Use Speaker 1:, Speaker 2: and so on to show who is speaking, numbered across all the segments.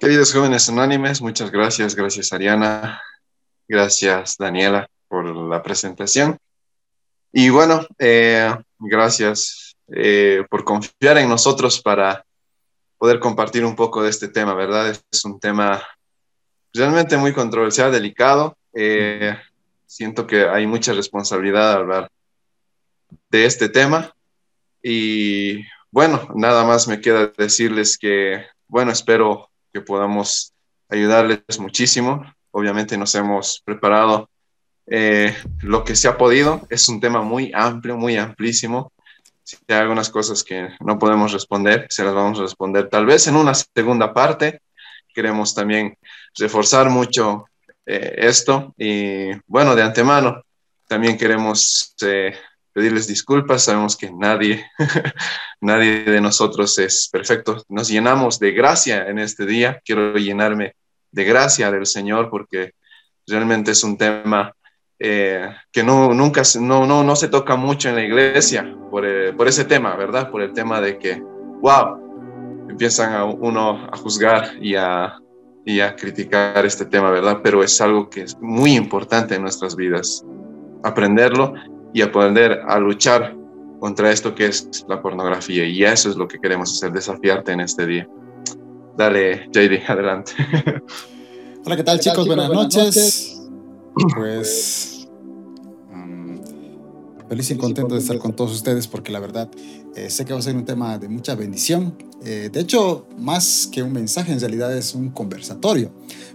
Speaker 1: Queridos jóvenes unánimes, muchas gracias. Gracias, Ariana. Gracias, Daniela, por la presentación. Y bueno, eh, gracias eh, por confiar en nosotros para poder compartir un poco de este tema, ¿verdad? Es un tema realmente muy controversial, delicado. Eh, siento que hay mucha responsabilidad al hablar de este tema. Y bueno, nada más me queda decirles que, bueno, espero que podamos ayudarles muchísimo. Obviamente nos hemos preparado eh, lo que se ha podido. Es un tema muy amplio, muy amplísimo. Si hay algunas cosas que no podemos responder, se las vamos a responder tal vez en una segunda parte. Queremos también reforzar mucho eh, esto y bueno, de antemano también queremos eh, pedirles disculpas. Sabemos que nadie, nadie de nosotros es perfecto. Nos llenamos de gracia en este día. Quiero llenarme de gracia del Señor porque realmente es un tema eh, que no, nunca no, no, no se toca mucho en la iglesia por, eh, por, ese tema, ¿verdad? Por el tema de que, wow, empiezan a uno a juzgar y a, y a criticar este tema, ¿verdad? Pero es algo que es muy importante en nuestras vidas, aprenderlo y aprender a luchar contra esto que es la pornografía. Y eso es lo que queremos hacer, desafiarte en este día. Dale, JD, adelante.
Speaker 2: Hola, ¿qué tal, chicos? Buenas, noches. Pues mm, feliz y contento de estar con todos ustedes porque la verdad eh, sé que va a ser un tema de mucha bendición. Eh, de hecho, más que un mensaje, en realidad es un conversatorio.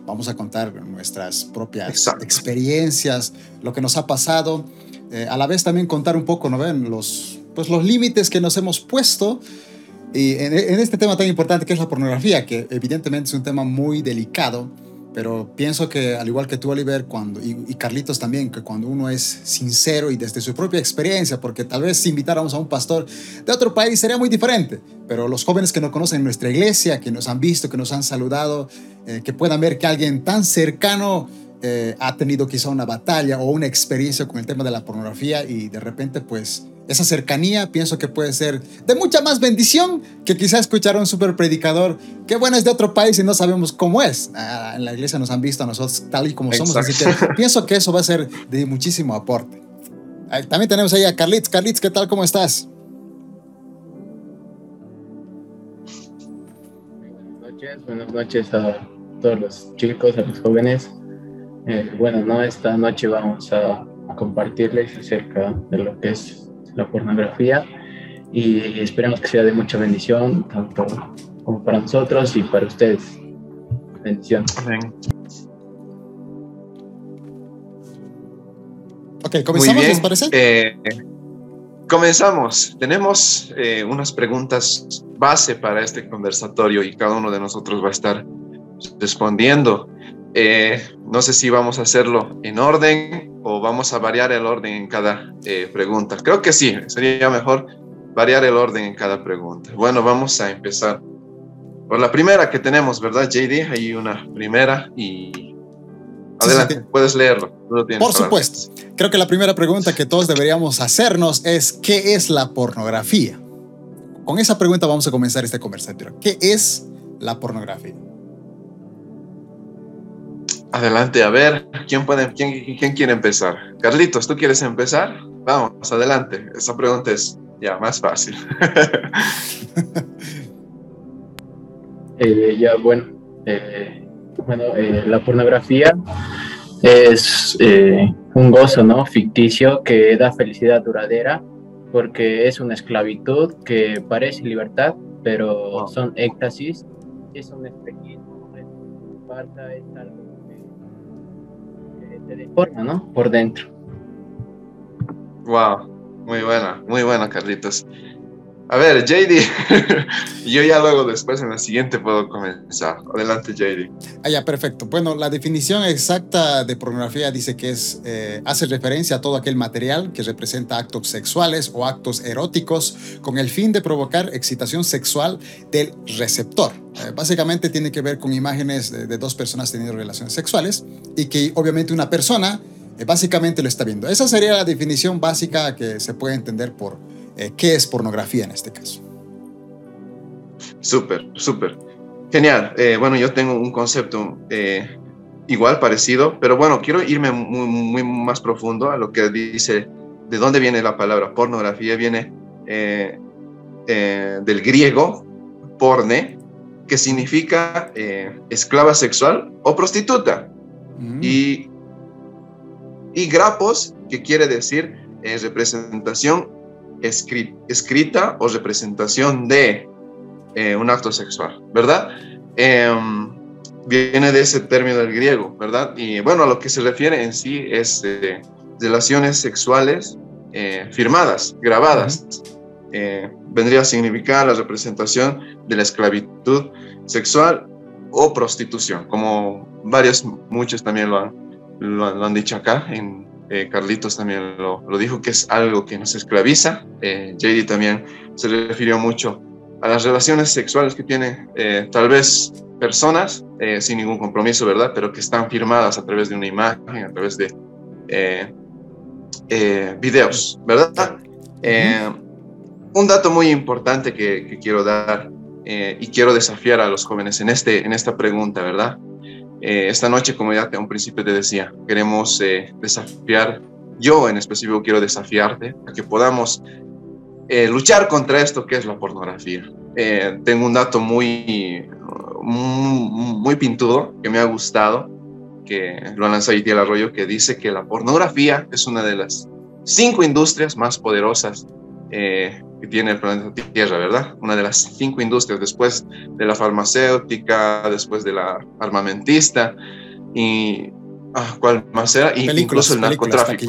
Speaker 2: Vamos a contar nuestras propias experiencias, lo que nos ha pasado eh, a la vez también contar un poco, ¿no ven? Los, pues los límites que nos hemos puesto y en, este tema tan importante que es la pornografía, que evidentemente es un tema muy delicado, pero pienso que al igual que tú, Oliver, cuando, y, Carlitos también, que cuando uno es sincero y desde su propia experiencia, porque tal vez si invitáramos a un pastor de otro país sería muy diferente, pero los jóvenes que nos conocen en nuestra iglesia, que nos han visto, que nos han saludado, eh, que puedan ver que alguien tan cercano eh, ha tenido quizá una batalla o una experiencia con el tema de la pornografía y de repente pues esa cercanía pienso que puede ser de mucha más bendición que quizá escuchar a un super predicador que bueno es de otro país y no sabemos cómo es. Ah, en la iglesia nos han visto a nosotros tal y como somos, así que pienso que eso va a ser de muchísimo aporte. También tenemos ahí a Carlitz. Carlitz, ¿qué tal? ¿Cómo estás?
Speaker 3: Buenas noches, buenas noches a todos los chicos, a los jóvenes. Eh, bueno, no, esta noche vamos a, compartirles acerca de lo que es la pornografía y esperamos que sea de mucha bendición, tanto como para nosotros y para ustedes. Bendición.
Speaker 2: Ok, comenzamos, ¿les parece?
Speaker 1: Eh, comenzamos. Tenemos eh, unas preguntas base para este conversatorio y cada uno de nosotros va a estar respondiendo. Eh, no sé si vamos a hacerlo en orden o vamos a variar el orden en cada eh, pregunta. Creo que sí, sería mejor variar el orden en cada pregunta. Bueno, vamos a empezar por la primera que tenemos, ¿verdad, JD? Hay una primera y... Adelante, puedes leerlo.
Speaker 2: Por supuesto. Creo que la primera pregunta que todos deberíamos hacernos es, ¿qué es la pornografía? Con esa pregunta vamos a comenzar este conversatorio. ¿Qué es la pornografía?
Speaker 1: Adelante, a ver, ¿quién, puede, quién, quién quiere empezar? Carlitos, ¿tú quieres empezar? Vamos, adelante. Esa pregunta es ya más fácil.
Speaker 3: Eh, ya, bueno, eh, bueno eh, la pornografía es un gozo, ¿no? Ficticio que da felicidad duradera porque es una esclavitud que parece libertad, pero son éxtasis, es un espejismo, es, es algo de forma, ¿no? Por dentro.
Speaker 1: Wow, muy buena, muy buena, Carlitos. A ver, JD, yo ya luego después en la siguiente puedo comenzar. Adelante, JD.
Speaker 2: Ah, ya, perfecto. Bueno, la definición exacta de pornografía dice que es, eh, hace referencia a todo aquel material que representa actos sexuales o actos eróticos con el fin de provocar excitación sexual del receptor. Eh, básicamente tiene que ver con imágenes de, dos personas teniendo relaciones sexuales y que obviamente una persona eh, básicamente lo está viendo. Esa sería la definición básica que se puede entender por eh, qué es pornografía en este caso.
Speaker 1: Súper, súper. Genial. Eh, bueno, yo tengo un concepto eh, igual, parecido, pero bueno, quiero irme muy, muy, más profundo a lo que dice, de dónde viene la palabra pornografía. Viene del griego porne, que significa esclava sexual o prostituta. Mm. Y, y grapos, que quiere decir representación escrita o representación de eh, un acto sexual, ¿verdad? Em, viene de ese término del griego, ¿verdad? Y bueno, a lo que se refiere en sí es eh, relaciones sexuales eh, firmadas, grabadas. vendría a significar la representación de la esclavitud sexual o prostitución, como varios, muchos también lo han, lo, han dicho acá en eh, Carlitos también lo, dijo, que es algo que nos esclaviza. Eh, JD también se refirió mucho a las relaciones sexuales que tienen eh, tal vez personas eh, sin ningún compromiso, ¿verdad? Pero que están firmadas a través de una imagen, a través de videos, ¿verdad? un dato muy importante que, que quiero dar y quiero desafiar a los jóvenes en, este, en esta pregunta, ¿verdad? Eh, esta noche, como ya a un principio te decía, queremos eh, desafiar, yo en específico quiero desafiarte a que podamos eh, luchar contra esto que es la pornografía. tengo un dato muy, muy, pintudo que me ha gustado, que lo lanzó el Arroyo, que dice que la pornografía es una de las cinco industrias más poderosas que tiene el planeta Tierra, ¿verdad? Una de las cinco industrias, después de la farmacéutica, después de la armamentista y ah, ¿cuál más era? Y incluso el narcotráfico.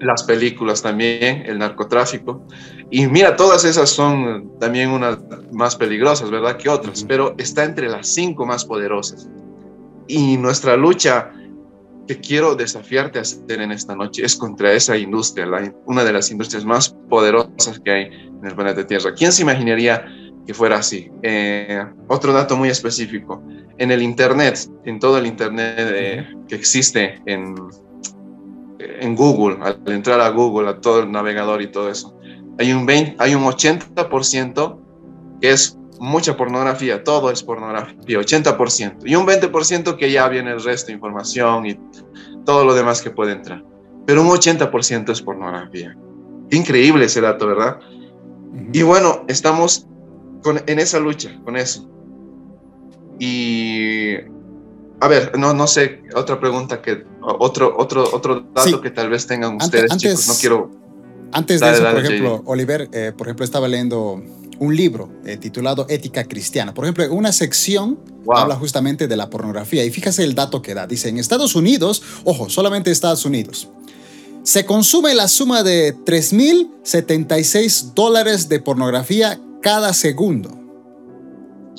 Speaker 1: Las películas también, el narcotráfico. Y mira, todas esas son también unas más peligrosas, ¿verdad? Que otras, pero está entre las cinco más poderosas. Y nuestra lucha que quiero desafiarte a hacer en esta noche es contra esa industria, una de las industrias más poderosas que hay en el planeta Tierra. ¿Quién se imaginaría que fuera así? Eh, otro dato muy específico, en el Internet, en todo el Internet eh, que existe en, en Google, al entrar a Google, a todo el navegador y todo eso, hay un, 20, hay un 80% que es mucha pornografía, todo es pornografía, 80%, y un 20% que ya viene el resto información y todo lo demás que puede entrar. Pero un 80% es pornografía. Increíble ese dato, ¿verdad? Y bueno, estamos con, en esa lucha, con eso. Y a ver, no, no sé, otra pregunta que, otro, otro, otro dato que tal vez tengan ustedes, chicos, no quiero...
Speaker 2: Antes de eso, por ejemplo, Oliver, eh, por ejemplo, estaba leyendo un libro eh, titulado Ética Cristiana. Por ejemplo, una sección habla justamente de la pornografía y fíjese el dato que da. Dice, en Estados Unidos, ojo, solamente Estados Unidos, se consume la suma de 3.076 dólares de pornografía cada segundo.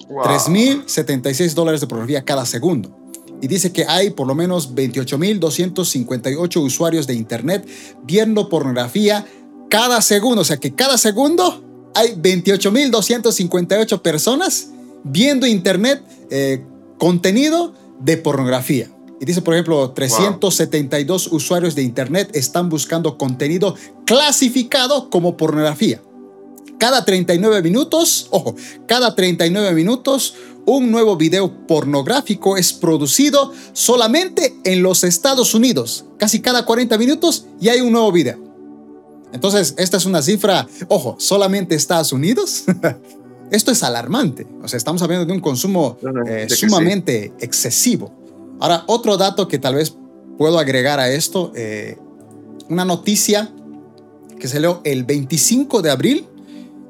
Speaker 2: 3.076 dólares de pornografía cada segundo. Y dice que hay por lo menos 28.258 usuarios de Internet viendo pornografía cada segundo. O sea que cada segundo hay 28.258 personas viendo internet eh, contenido de pornografía. Y dice, por ejemplo, 372 usuarios de internet están buscando contenido clasificado como pornografía. Cada 39 minutos, ojo, cada 39 minutos un nuevo video pornográfico es producido solamente en los Estados Unidos. Casi cada 40 minutos y hay un nuevo video. Entonces, esta es una cifra, ojo, solamente Estados Unidos. Esto es alarmante. O sea, estamos hablando de un consumo eh, sumamente excesivo. Ahora, otro dato que tal vez puedo agregar a esto, eh, una noticia que se leo el 25 de abril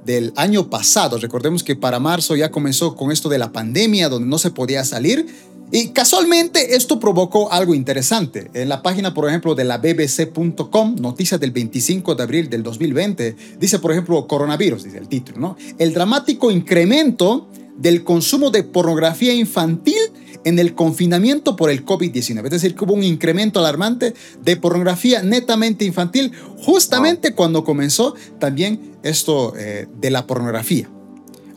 Speaker 2: del año pasado. Recordemos que para marzo ya comenzó con esto de la pandemia, donde no se podía salir y casualmente esto provocó algo interesante. En la página, por ejemplo, de la bbc.com, noticias del 25 de abril del 2020, dice, por ejemplo, coronavirus, dice el título, ¿no? El dramático incremento del consumo de pornografía infantil en el confinamiento por el COVID-19. Es decir, que hubo un incremento alarmante de pornografía netamente infantil justamente cuando comenzó también esto eh, de la pornografía.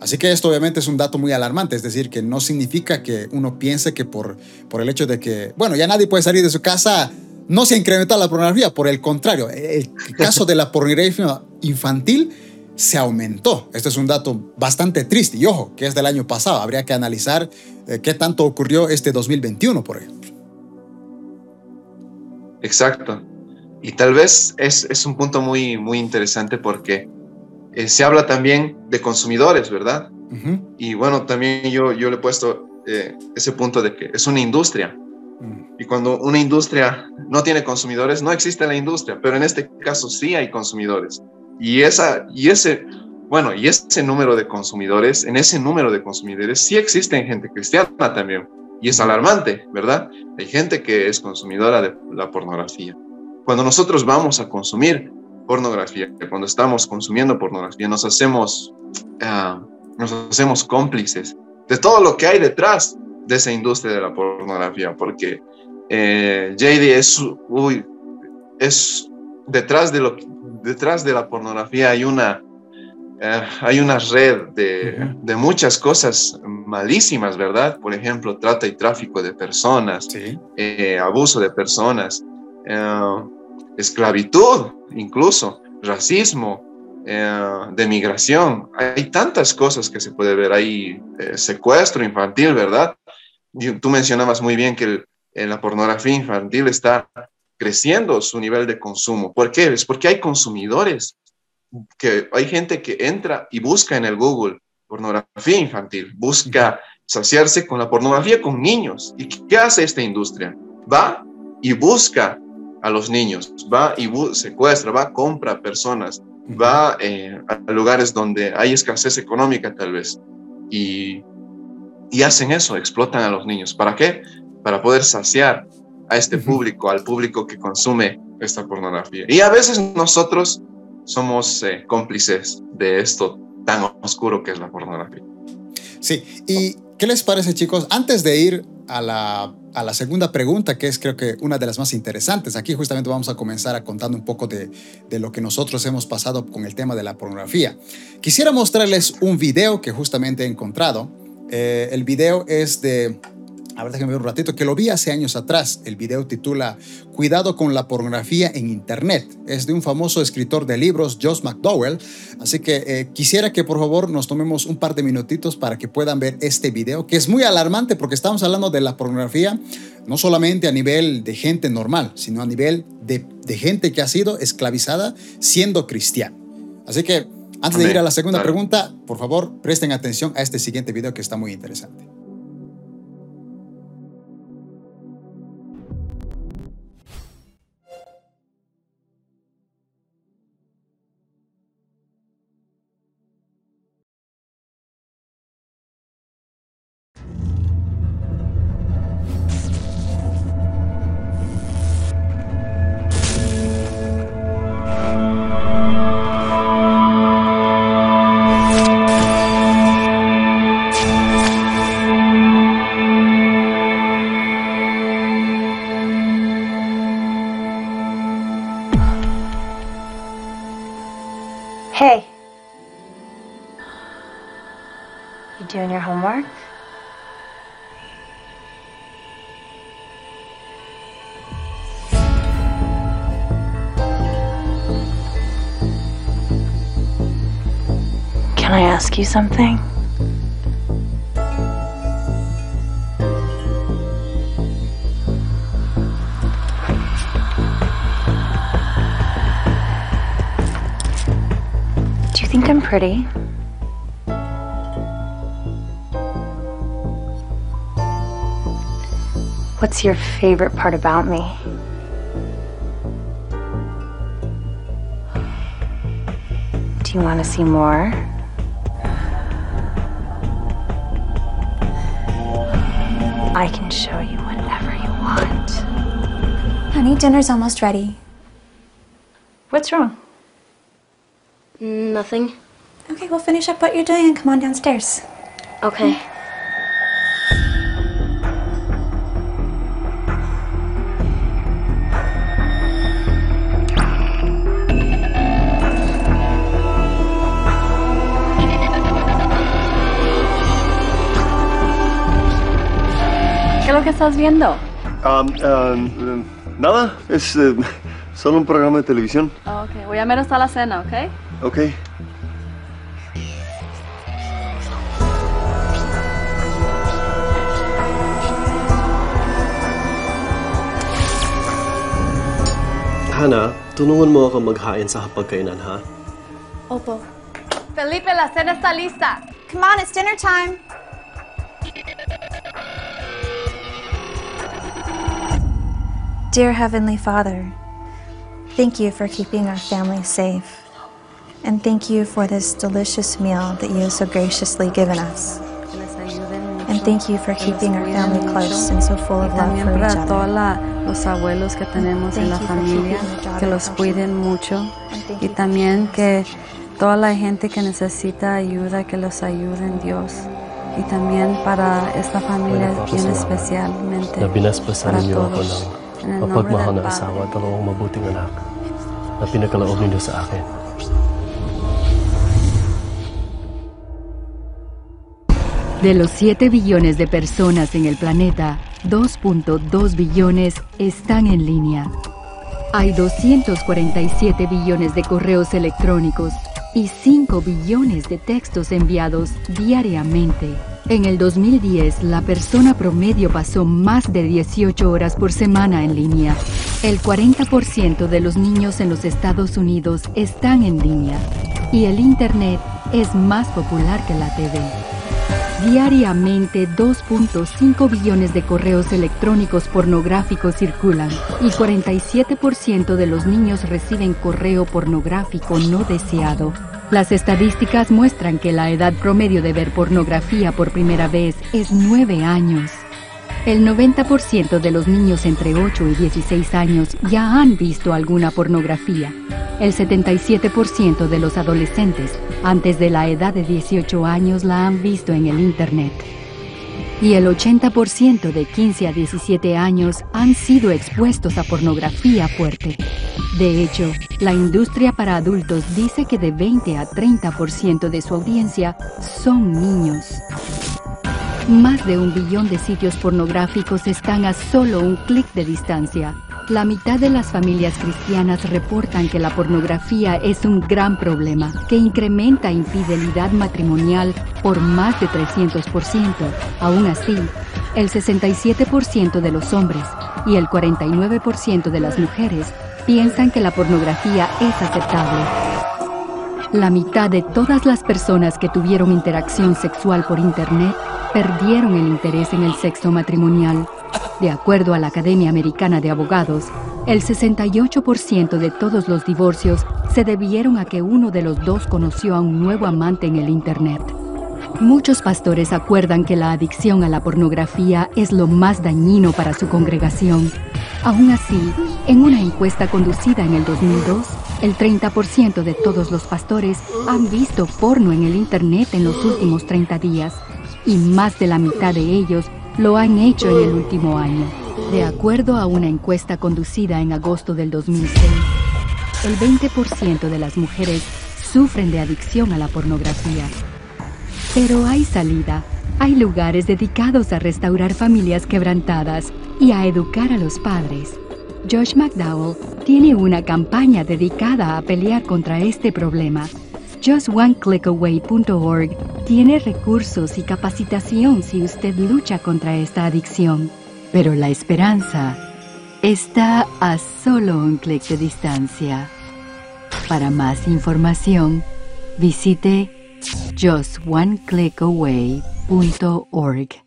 Speaker 2: Así que esto obviamente es un dato muy alarmante, es decir, que no significa que uno piense que por, por el hecho de que, bueno, ya nadie puede salir de su casa, no se ha incrementado la pornografía, por el contrario, el caso de la pornografía infantil se aumentó. Este es un dato bastante triste y ojo, que es del año pasado. Habría que analizar eh, qué tanto ocurrió este 2021, por ejemplo.
Speaker 1: Exacto. Y tal vez es, un punto muy, muy interesante porque eh, se habla también de consumidores, ¿verdad? Y bueno, también yo, yo le he puesto eh, ese punto de que es una industria. Mm. Y cuando una industria no tiene consumidores, no existe la industria, pero en este caso sí hay consumidores. Y, esa, y ese, bueno, y ese número de consumidores, en ese número de consumidores sí existen gente cristiana también. Y es alarmante, ¿verdad? Hay gente que es consumidora de la pornografía. Cuando nosotros vamos a consumir pornografía, cuando estamos consumiendo pornografía, nos hacemos, ah, nos hacemos cómplices de todo lo que hay detrás de esa industria de la pornografía, porque eh, JD es, uy, es detrás de lo detrás de la pornografía hay una eh, hay una red de, de, muchas cosas malísimas, ¿verdad? Por ejemplo, trata y tráfico de personas, eh, abuso de personas, eh, esclavitud, incluso racismo, de migración. Hay tantas cosas que se puede ver ahí, secuestro infantil, ¿verdad? tú mencionabas muy bien que la pornografía infantil está creciendo su nivel de consumo. ¿Por qué? Es porque hay consumidores, que hay gente que entra y busca en el Google pornografía infantil, busca saciarse con la pornografía con niños. ¿Y qué hace esta industria? Va y busca a los niños, va y secuestra, va, compra personas, va eh, a lugares donde hay escasez económica tal vez. Y, y hacen eso, explotan a los niños. ¿Para qué? Para poder saciar a este público, al público que consume esta pornografía. Y a veces nosotros somos eh, cómplices de esto tan oscuro que es la pornografía.
Speaker 2: Sí, ¿y qué les parece chicos? Antes de ir a la, a la, segunda pregunta, que es creo que una de las más interesantes, aquí justamente vamos a comenzar a contando un poco de, lo que nosotros hemos pasado con el tema de la pornografía. Quisiera mostrarles un video que justamente he encontrado. Eh, el video es de a ver, déjenme ver un ratito, que lo vi hace años atrás. El video titula Cuidado con la pornografía en Internet. Es de un famoso escritor de libros, Josh McDowell. Así que eh, quisiera que por favor nos tomemos un par de minutitos para que puedan ver este video, que es muy alarmante porque estamos hablando de la pornografía no solamente a nivel de gente normal, sino a nivel de, gente que ha sido esclavizada siendo cristiano. Así que antes de ir a la segunda pregunta, por favor, presten atención a este siguiente video que está muy interesante.
Speaker 4: You something? Do you think I'm pretty? What's your favorite part about me? Do you want to see more? I can show you whatever you want.
Speaker 5: Honey, dinner's almost ready.
Speaker 4: What's wrong?
Speaker 5: Nothing. Okay, we'll finish up what you're doing and come on downstairs.
Speaker 4: Okay. estás viendo?
Speaker 6: Um, nada, es uh, solo un programa de televisión.
Speaker 4: Oh, ok, voy a menos a la cena, ¿ok?
Speaker 6: Ok. Hana, tulungan mo ako maghain sa hapagkainan, ha?
Speaker 5: Opo.
Speaker 7: Felipe, la cena está lista.
Speaker 5: Come on, it's dinner time. Dear Heavenly Father, thank you for keeping our family safe. And thank you for this delicious meal that you have so graciously given us.
Speaker 7: Que les ayuden mucho,
Speaker 5: And thank you for
Speaker 7: que los
Speaker 5: keeping our
Speaker 7: cuiden
Speaker 5: family close
Speaker 7: mucho.
Speaker 5: and so full
Speaker 7: Y
Speaker 5: of love
Speaker 7: también
Speaker 5: for each
Speaker 7: para todos
Speaker 5: other.
Speaker 7: los abuelos que tenemos en la
Speaker 5: Thank you for
Speaker 7: familia,
Speaker 5: keeping my daughter
Speaker 7: que los
Speaker 5: healthy.
Speaker 7: cuiden mucho.
Speaker 5: And thank
Speaker 7: Y
Speaker 5: you for
Speaker 7: también
Speaker 5: keeping
Speaker 7: que
Speaker 5: us safe.
Speaker 7: toda la gente que necesita ayuda, que los ayuden Dios. Y también para esta familia
Speaker 6: Bueno,
Speaker 7: bien
Speaker 6: papasalamat.
Speaker 7: especialmente
Speaker 6: Na binasbasan
Speaker 7: para
Speaker 6: ninyo ako
Speaker 7: todos.
Speaker 6: Mapagmahal na asawa at dalawang mabuting anak na pinakalaob ninyo sa akin.
Speaker 8: De los 7 billones de personas en el planeta, 2.2 billones están en línea. Hay 247 billones de correos electrónicos y 5 billones de textos enviados diariamente. En el 2010, la persona promedio pasó más de 18 horas por semana en línea. El 40% de los niños en los Estados Unidos están en línea. Y el Internet es más popular que la TV. Diariamente 2.5 billones de correos electrónicos pornográficos circulan y 47% de los niños reciben correo pornográfico no deseado. Las estadísticas muestran que la edad promedio de ver pornografía por primera vez es 9 años. El 90% de los niños entre 8 y 16 años ya han visto alguna pornografía. El 77% de los adolescentes antes de la edad de 18 años la han visto en el Internet. Y el 80% de 15 a 17 años han sido expuestos a pornografía fuerte. De hecho, la industria para adultos dice que de 20 a 30% de su audiencia son niños. Más de un billón de sitios pornográficos están a solo un clic de distancia. La mitad de las familias cristianas reportan que la pornografía es un gran problema que incrementa infidelidad matrimonial por más de 300%. Aún así, el 67% de los hombres y el 49% de las mujeres piensan que la pornografía es aceptable. La mitad de todas las personas que tuvieron interacción sexual por Internet perdieron el interés en el sexo matrimonial. De acuerdo a la Academia Americana de Abogados, el 68% de todos los divorcios se debieron a que uno de los dos conoció a un nuevo amante en el Internet. Muchos pastores acuerdan que la adicción a la pornografía es lo más dañino para su congregación. Aún así, en una encuesta conducida en el 2002, el 30% de todos los pastores han visto porno en el Internet en los últimos 30 días y más de la mitad de ellos lo han hecho en el último año. De acuerdo a una encuesta conducida en agosto del 2006, el 20% de las mujeres sufren de adicción a la pornografía. Pero hay salida. Hay lugares dedicados a restaurar familias quebrantadas y a educar a los padres. Josh McDowell tiene una campaña dedicada a pelear contra este problema. JustOneClickAway.org tiene recursos y capacitación si usted lucha contra esta adicción. Pero la esperanza está a solo un clic de distancia. Para más información, visite justoneclickaway.org.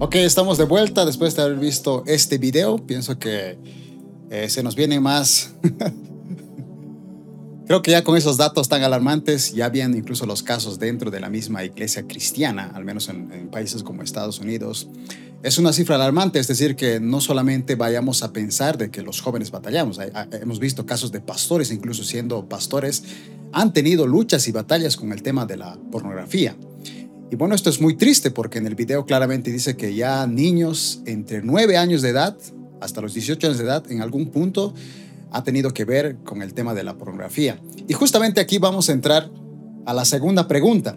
Speaker 2: Ok, estamos de vuelta después de haber visto este video. Pienso que eh, se nos viene más. Creo que ya con esos datos tan alarmantes, ya habían incluso los casos dentro de la misma iglesia cristiana, al menos en, en países como Estados Unidos. Es una cifra alarmante, es decir, que no solamente vayamos a pensar de que los jóvenes batallamos. Hemos visto casos de pastores, incluso siendo pastores, han tenido luchas y batallas con el tema de la pornografía. Y bueno, esto es muy triste porque en el video claramente dice que ya niños entre 9 años de edad hasta los 18 años de edad en algún punto ha tenido que ver con el tema de la pornografía. Y justamente aquí vamos a entrar a la segunda pregunta.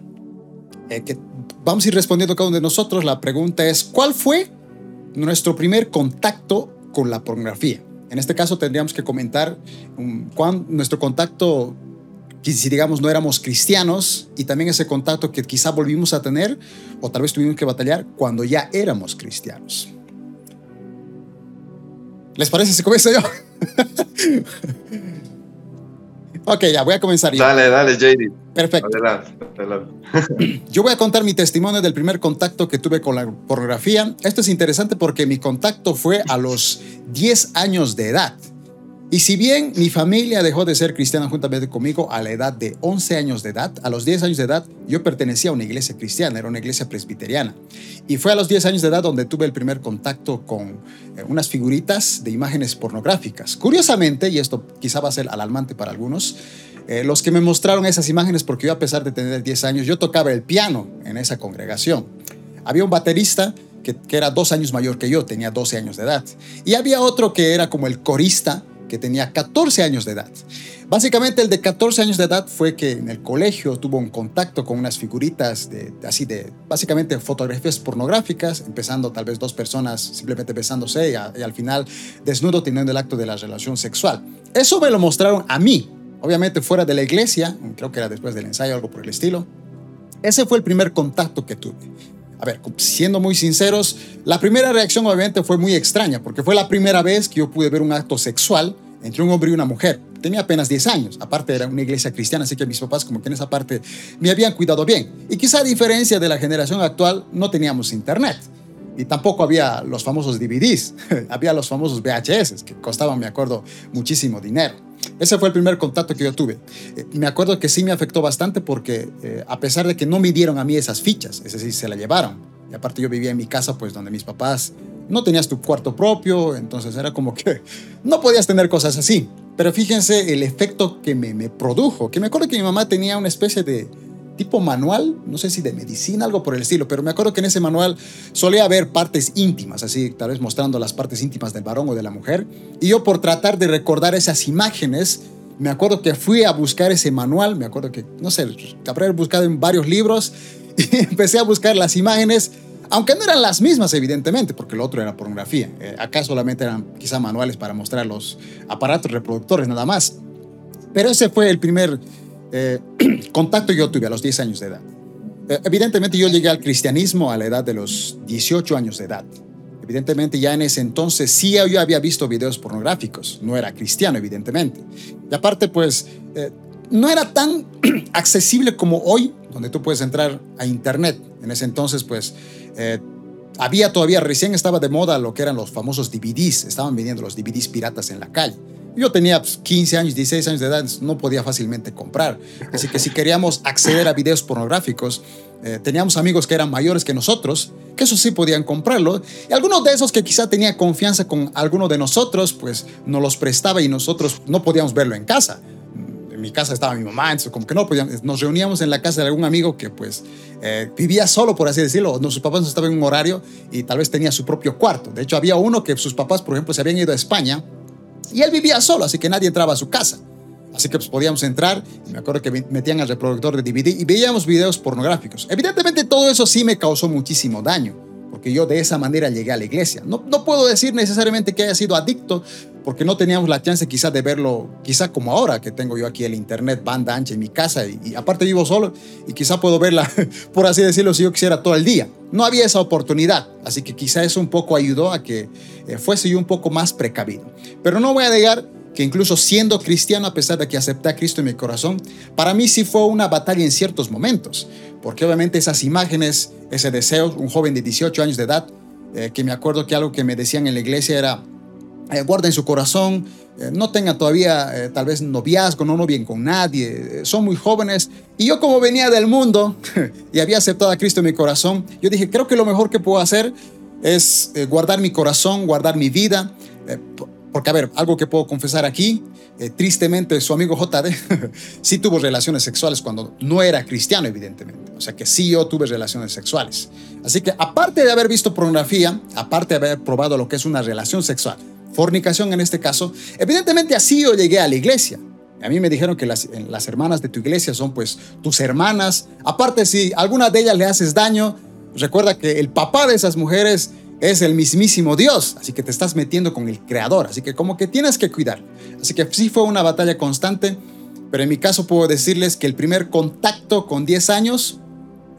Speaker 2: eh, que vamos a ir respondiendo cada uno de nosotros. La pregunta es, ¿cuál fue nuestro primer contacto con la pornografía? En este caso tendríamos que comentar um, cuán, nuestro contacto, si digamos no éramos cristianos, y también ese contacto que quizá volvimos a tener, o tal vez tuvimos que batallar cuando ya éramos cristianos. ¿Les parece si comienzo yo? ok, ya voy a comenzar yo.
Speaker 1: Dale, dale, JD.
Speaker 2: Perfecto.
Speaker 1: Adelante, adelante.
Speaker 2: Yo voy a contar mi testimonio del primer contacto que tuve con la pornografía. Esto es interesante porque mi contacto fue a los 10 años de edad. Y si bien mi familia dejó de ser cristiana juntamente conmigo a la edad de 11 años de edad, a los 10 años de edad yo pertenecía a una iglesia cristiana, era una iglesia presbiteriana. Y fue a los 10 años de edad donde tuve el primer contacto con eh, unas figuritas de imágenes pornográficas. Curiosamente, y esto quizá va a ser alarmante para algunos, eh, los que me mostraron esas imágenes, porque yo a pesar de tener 10 años, yo tocaba el piano en esa congregación. Había un baterista que, que era dos años mayor que yo, tenía 12 años de edad. Y había otro que era como el corista, que tenía 14 años de edad. Básicamente el de 14 años de edad fue que en el colegio tuvo un contacto con unas figuritas de, así de, básicamente fotografías pornográficas, empezando tal vez dos personas simplemente besándose y, y al final desnudo teniendo el acto de la relación sexual. Eso me lo mostraron a mí, obviamente fuera de la iglesia, creo que era después del ensayo, algo por el estilo. Ese fue el primer contacto que tuve. A ver, siendo muy sinceros, la primera reacción obviamente fue muy extraña, porque fue la primera vez que yo pude ver un acto sexual entre un hombre y una mujer. Tenía apenas 10 años, aparte era una iglesia cristiana, así que mis papás como que en esa parte me habían cuidado bien. Y quizá a diferencia de la generación actual, no teníamos internet. Y tampoco había los famosos DVDs, había los famosos VHS, que costaban, me acuerdo, muchísimo dinero. Ese fue el primer contacto que yo tuve. Eh, me acuerdo que sí me afectó bastante porque eh, a pesar de que no me dieron a mí esas fichas, es decir, se la llevaron. Y aparte yo vivía en mi casa, pues donde mis papás no tenías tu cuarto propio, entonces era como que no podías tener cosas así. Pero fíjense el efecto que me, me produjo, que me acuerdo que mi mamá tenía una especie de, tipo manual, no sé si de medicina, algo por el estilo, pero me acuerdo que en ese manual solía haber partes íntimas, así tal vez mostrando las partes íntimas del varón o de la mujer. Y yo por tratar de recordar esas imágenes, me acuerdo que fui a buscar ese manual, me acuerdo que, no sé, habré buscado en varios libros y empecé a buscar las imágenes, aunque no eran las mismas evidentemente, porque lo otro era pornografía. Eh, acá solamente eran quizá manuales para mostrar los aparatos reproductores nada más. Pero ese fue el primer eh, contacto yo tuve a los 10 años de edad. Eh, evidentemente yo llegué al cristianismo a la edad de los 18 años de edad. Evidentemente ya en ese entonces sí yo había visto videos pornográficos, no era cristiano evidentemente. Y aparte pues eh, no era tan accesible como hoy, donde tú puedes entrar a internet. En ese entonces pues había todavía, recién estaba de moda lo que eran los famosos DVDs, estaban vendiendo los DVDs piratas en la calle. Yo tenía 15 pues, años, 16 años de edad, no podía fácilmente comprar. Así que si queríamos acceder a videos pornográficos, eh, teníamos amigos que eran mayores que nosotros, que eso sí podían comprarlo. Y algunos de esos que quizá tenía confianza con alguno de nosotros, pues nos los prestaba y nosotros no podíamos verlo en casa. En mi casa estaba mi mamá, entonces como que no podíamos, nos reuníamos en la casa de algún amigo que pues eh, vivía solo, por así decirlo. sus papás no estaban en un horario y tal vez tenía su propio cuarto. De hecho, había uno que sus papás, por ejemplo, se habían ido a España y él vivía solo, así que nadie entraba a su casa. Así que pues, podíamos entrar, y me acuerdo que metían al reproductor de DVD y veíamos videos pornográficos. Evidentemente todo eso sí me causó muchísimo daño, porque yo de esa manera llegué a la iglesia. No, no puedo decir necesariamente que haya sido adicto, porque no teníamos la chance quizá de verlo, quizá como ahora que tengo yo aquí el internet banda ancha en mi casa y, aparte vivo solo y quizá puedo verla, por así decirlo, si yo quisiera todo el día. No había esa oportunidad, así que quizá eso un poco ayudó a que eh, fuese yo un poco más precavido. Pero no voy a negar que incluso siendo cristiano, a pesar de que acepté a Cristo en mi corazón, para mí sí fue una batalla en ciertos momentos, porque obviamente esas imágenes, ese deseo, un joven de 18 años de edad, eh, que me acuerdo que algo que me decían en la iglesia era, eh, guarden su corazón, eh, no tengan todavía tal vez noviazgo, no novien con nadie, son muy jóvenes. Y yo como venía del mundo y había aceptado a Cristo en mi corazón, yo dije, creo que lo mejor que puedo hacer es guardar mi corazón, guardar mi vida porque, a ver, algo que puedo confesar aquí, eh, tristemente su amigo JD sí tuvo relaciones sexuales cuando no era cristiano, evidentemente. O sea que sí yo tuve relaciones sexuales. Así que aparte de haber visto pornografía, aparte de haber probado lo que es una relación sexual, fornicación en este caso, evidentemente así yo llegué a la iglesia. A mí me dijeron que las, las hermanas de tu iglesia son pues tus hermanas. Aparte, si alguna de ellas le haces daño, recuerda que el papá de esas mujeres es el mismísimo Dios, así que te estás metiendo con el creador, así que como que tienes que cuidar. Así que sí fue una batalla constante, pero en mi caso puedo decirles que el primer contacto con 10 años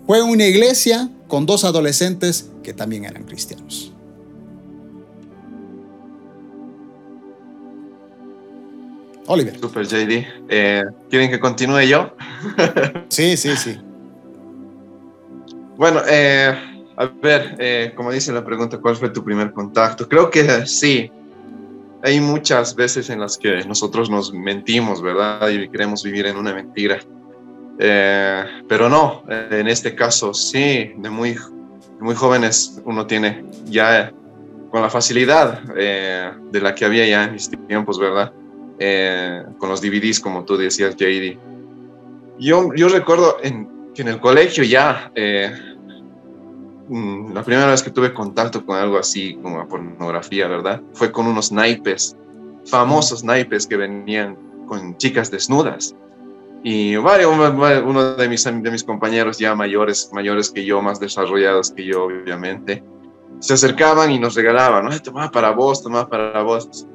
Speaker 2: fue una iglesia con dos adolescentes que también eran cristianos. Oliver.
Speaker 1: Super JD. Eh, ¿Quieren que continúe yo?
Speaker 2: sí, sí, sí.
Speaker 1: Bueno, eh, a ver, eh, como dice la pregunta, ¿cuál fue tu primer contacto? Creo que sí. Hay muchas veces en las que nosotros nos mentimos, ¿verdad? Y queremos vivir en una mentira. pero no, en este caso sí, de muy, muy jóvenes uno tiene ya con la facilidad de la que había ya en mis tiempos, ¿verdad? Eh, con los DVDs, como tú decías, JD. Yo, yo recuerdo en, que en el colegio ya, eh, la primera vez que tuve contacto con algo así, como la pornografía, ¿verdad? Fue con unos naipes, famosos naipes que venían con chicas desnudas. Y vale, uno de mis, de mis compañeros ya mayores, mayores que yo, más desarrollados que yo, obviamente, se acercaban y nos regalaban, ¿no? Toma para vos, toma para vos.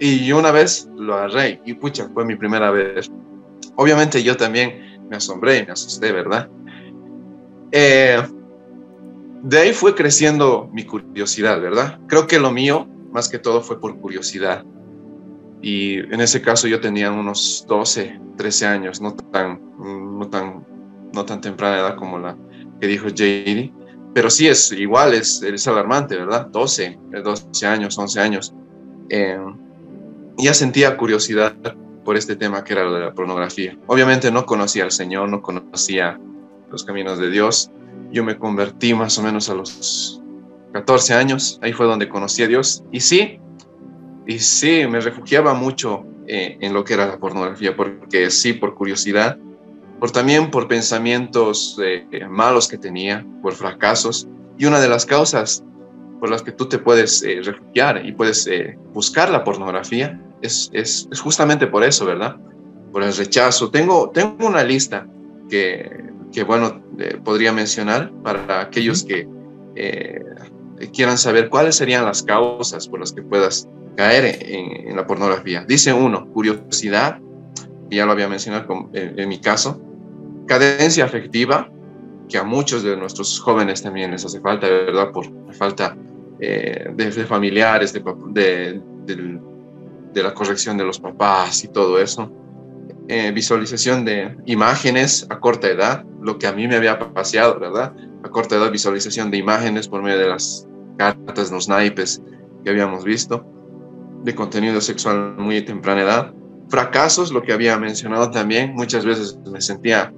Speaker 1: Y una vez lo agarré y pucha, fue mi primera vez. Obviamente yo también me asombré, me asusté, ¿verdad? Eh, de ahí fue creciendo mi curiosidad, ¿verdad? Creo que lo mío, más que todo, fue por curiosidad. Y en ese caso yo tenía unos 12, 13 años, no tan, no tan, no tan temprana edad como la que dijo JD. Pero sí es igual, es, es alarmante, ¿verdad? 12, 12 años, 11 años. Eh, ya sentía curiosidad por este tema que era la pornografía. Obviamente no conocía al Señor, no conocía los caminos de Dios. Yo me convertí más o menos a los 14 años, ahí fue donde conocí a Dios. Y sí, y sí, me refugiaba mucho eh, en lo que era la pornografía, porque sí, por curiosidad, por también por pensamientos eh, malos que tenía, por fracasos. Y una de las causas por las que tú te puedes eh, refugiar y puedes buscar la pornografía, es, es, es, justamente por eso, ¿verdad? Por el rechazo. Tengo, tengo una lista que, que bueno, eh, podría mencionar para aquellos que quieran saber cuáles serían las causas por las que puedas caer en, en la pornografía. Dice uno, curiosidad, ya lo había mencionado en, en mi caso, cadencia afectiva, que a muchos de nuestros jóvenes también les hace falta, ¿verdad? Por falta eh, de, familiares, de, de, de, la corrección de los papás y todo eso. Eh, visualización de imágenes a corta edad, lo que a mí me había paseado, ¿verdad? A corta edad, visualización de imágenes por medio de las cartas, los naipes que habíamos visto, de contenido sexual muy temprana edad. Fracasos, lo que había mencionado también, muchas veces me sentía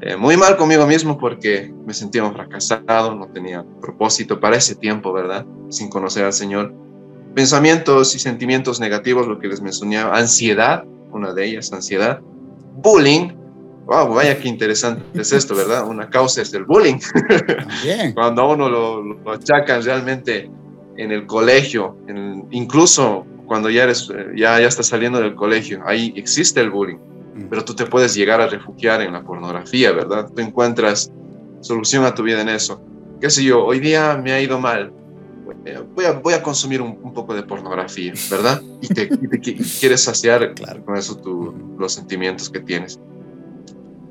Speaker 1: eh, muy mal conmigo mismo porque me sentía un fracasado, no tenía propósito para ese tiempo, ¿verdad? Sin conocer al Señor. Pensamientos y sentimientos negativos, lo que les mencionaba, ansiedad, una de ellas, ansiedad. Bullying, wow, vaya qué interesante es esto, ¿verdad? Una causa es el bullying. Cuando a uno lo, lo, achacan realmente en el colegio, incluso cuando ya, eres, ya, ya estás saliendo del colegio, ahí existe el bullying pero tú te puedes llegar a refugiar en la pornografía, ¿verdad? Tú encuentras solución a tu vida en eso. ¿Qué sé yo? Hoy día me ha ido mal. Voy a, voy a consumir un, poco de pornografía, ¿verdad? Y te, quieres saciar claro. con eso tu, los sentimientos que tienes.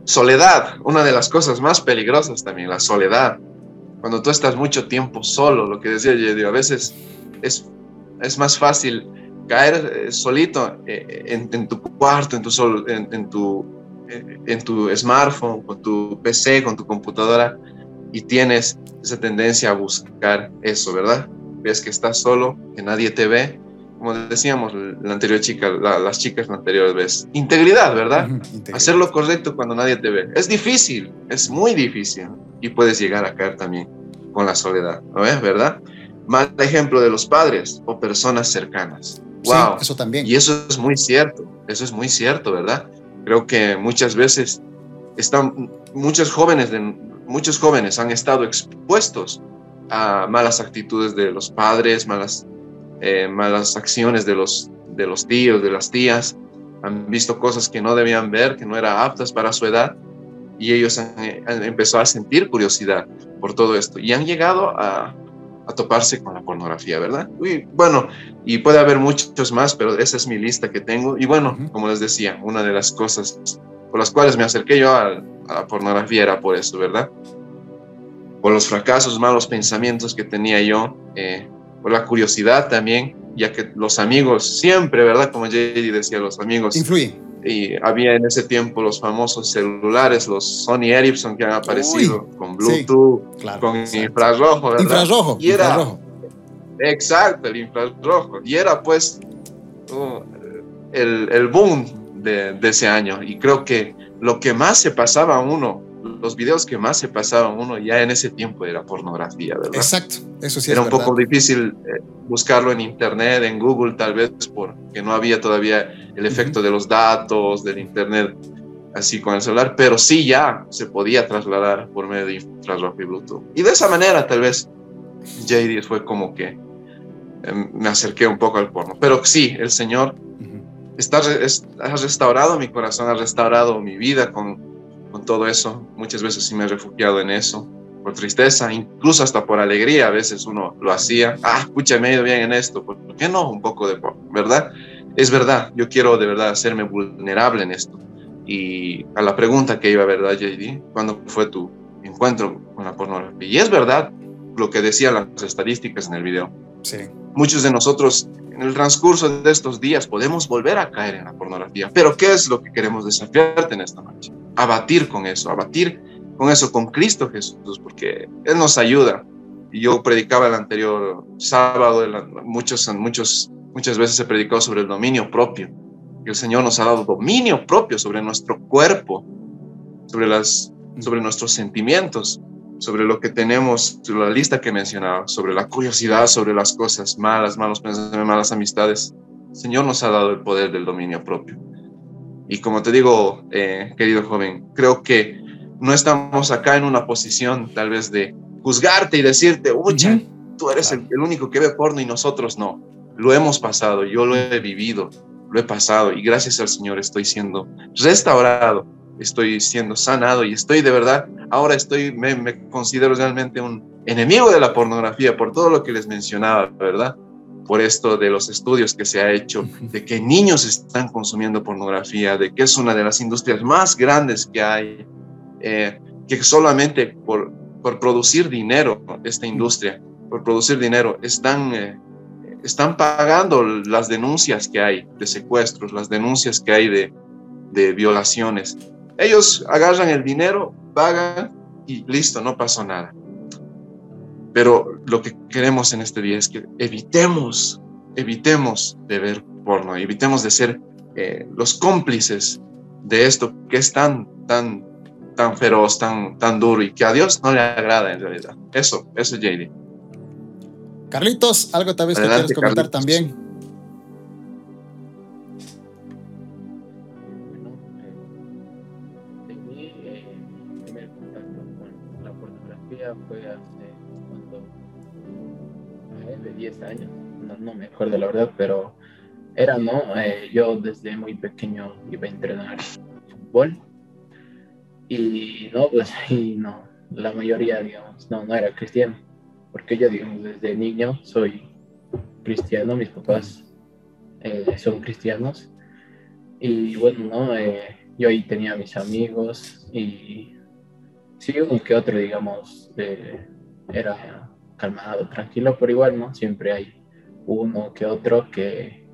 Speaker 1: Soledad, una de las cosas más peligrosas también, la soledad. Cuando tú estás mucho tiempo solo, lo que decía yo, a veces es, es más fácil caer eh, solito eh, en, tu cuarto, en tu, sol, en, tu, eh, en tu smartphone, con tu PC, con tu computadora, y tienes esa tendencia a buscar eso, ¿verdad? Ves que estás solo, que nadie te ve. Como decíamos, la anterior chica, las chicas la anterior vez. Integridad, ¿verdad? Hacer lo correcto cuando nadie te ve. Es difícil, es muy difícil. Y puedes llegar a caer también con la soledad, ¿no ves? ¿Verdad? Mal ejemplo de los padres o personas cercanas. Wow.
Speaker 2: eso también.
Speaker 1: Y eso es muy cierto, eso es muy cierto, ¿verdad? Creo que muchas veces están, muchos jóvenes, de, muchos jóvenes han estado expuestos a malas actitudes de los padres, malas, eh, malas acciones de los, de los tíos, de las tías, han visto cosas que no debían ver, que no eran aptas para su edad, y ellos han, han empezado a sentir curiosidad por todo esto y han llegado a, a toparse con la pornografía, ¿verdad? Y bueno, y puede haber muchos más, pero esa es mi lista que tengo. Y bueno, como les decía, una de las cosas por las cuales me acerqué yo a, la pornografía era por eso, ¿verdad? Por los fracasos, malos pensamientos que tenía yo, eh, por la curiosidad también, ya que los amigos siempre, ¿verdad? Como JD decía, los amigos...
Speaker 2: Influyen.
Speaker 1: Y había en ese tiempo los famosos celulares, los Sony Ericsson que han aparecido con Bluetooth, con infrarrojo, ¿verdad?
Speaker 2: Infrarrojo.
Speaker 1: Y era, Exacto, el infrarrojo. Y era pues uh, el, el, boom de, de, ese año. Y creo que lo que más se pasaba a uno los videos que más se pasaban uno ya en ese tiempo era pornografía, ¿verdad?
Speaker 2: Exacto, eso sí.
Speaker 1: Era un poco difícil eh, buscarlo en internet, en Google, tal vez porque no había todavía el efecto de los datos, del internet, así con el celular, pero sí ya se podía trasladar por medio de infrarrojo y Bluetooth. Y de esa manera, tal vez, JD fue como que em, me acerqué un poco al porno. Pero sí, el Señor está, ha restaurado mi corazón, ha restaurado mi vida con con todo eso. Muchas veces sí me he refugiado en eso, por tristeza, incluso hasta por alegría. A veces uno lo hacía. Ah, escucha, me he ido bien en esto. ¿Por qué no? Un poco de, ¿verdad? Es verdad, yo quiero de verdad hacerme vulnerable en esto. Y a la pregunta que iba, ¿verdad, JD? ¿Cuándo fue tu encuentro con la pornografía? Y es verdad lo que decían las estadísticas en el video.
Speaker 2: Sí.
Speaker 1: Muchos de nosotros en el transcurso de estos días podemos volver a caer en la pornografía. Pero ¿qué es lo que queremos desafiarte en esta noche? Abatir con eso, abatir con eso, con Cristo Jesús, porque Él nos ayuda. Yo predicaba el anterior sábado, muchos, muchos, muchas veces he predicado sobre el dominio propio. El Señor nos ha dado dominio propio sobre nuestro cuerpo, sobre, las, sobre nuestros sentimientos sobre lo que tenemos, sobre la lista que mencionaba, sobre la curiosidad, sobre las cosas malas, malos pensamientos, malas amistades. El Señor nos ha dado el poder del dominio propio. Y como te digo, eh, querido joven, creo que no estamos acá en una posición tal vez de juzgarte y decirte, oye, tú eres el, el único que ve porno y nosotros no. Lo hemos pasado, yo lo he vivido, lo he pasado y gracias al Señor estoy siendo restaurado estoy siendo sanado y estoy de verdad, ahora estoy, me, considero realmente un enemigo de la pornografía por todo lo que les mencionaba, ¿verdad? Por esto de los estudios que se ha hecho, de que niños están consumiendo pornografía, de que es una de las industrias más grandes que hay, eh, que solamente por, por producir dinero, esta industria, por producir dinero, están, eh, están pagando las denuncias que hay de secuestros, las denuncias que hay de, de violaciones. Ellos agarran el dinero, pagan y listo, no pasó nada. Pero lo que queremos en este día es que evitemos, evitemos de ver porno, evitemos de ser eh, los cómplices de esto que es tan, tan, tan feroz, tan, tan duro y que a Dios no le agrada en realidad. Eso, eso es JD.
Speaker 2: Carlitos, algo tal vez que quieras comentar también.
Speaker 3: Años, no, me acuerdo la verdad, pero era, ¿no? Eh, yo desde muy pequeño iba a entrenar fútbol y no, pues, y no, la mayoría, digamos, no, no era cristiano, porque yo, digamos, desde niño soy cristiano, mis papás eh, son cristianos y bueno, ¿no? Eh, yo ahí tenía mis amigos y sí, uno que otro, digamos, era calmado, tranquilo, pero igual, ¿no? Siempre hay uno que otro que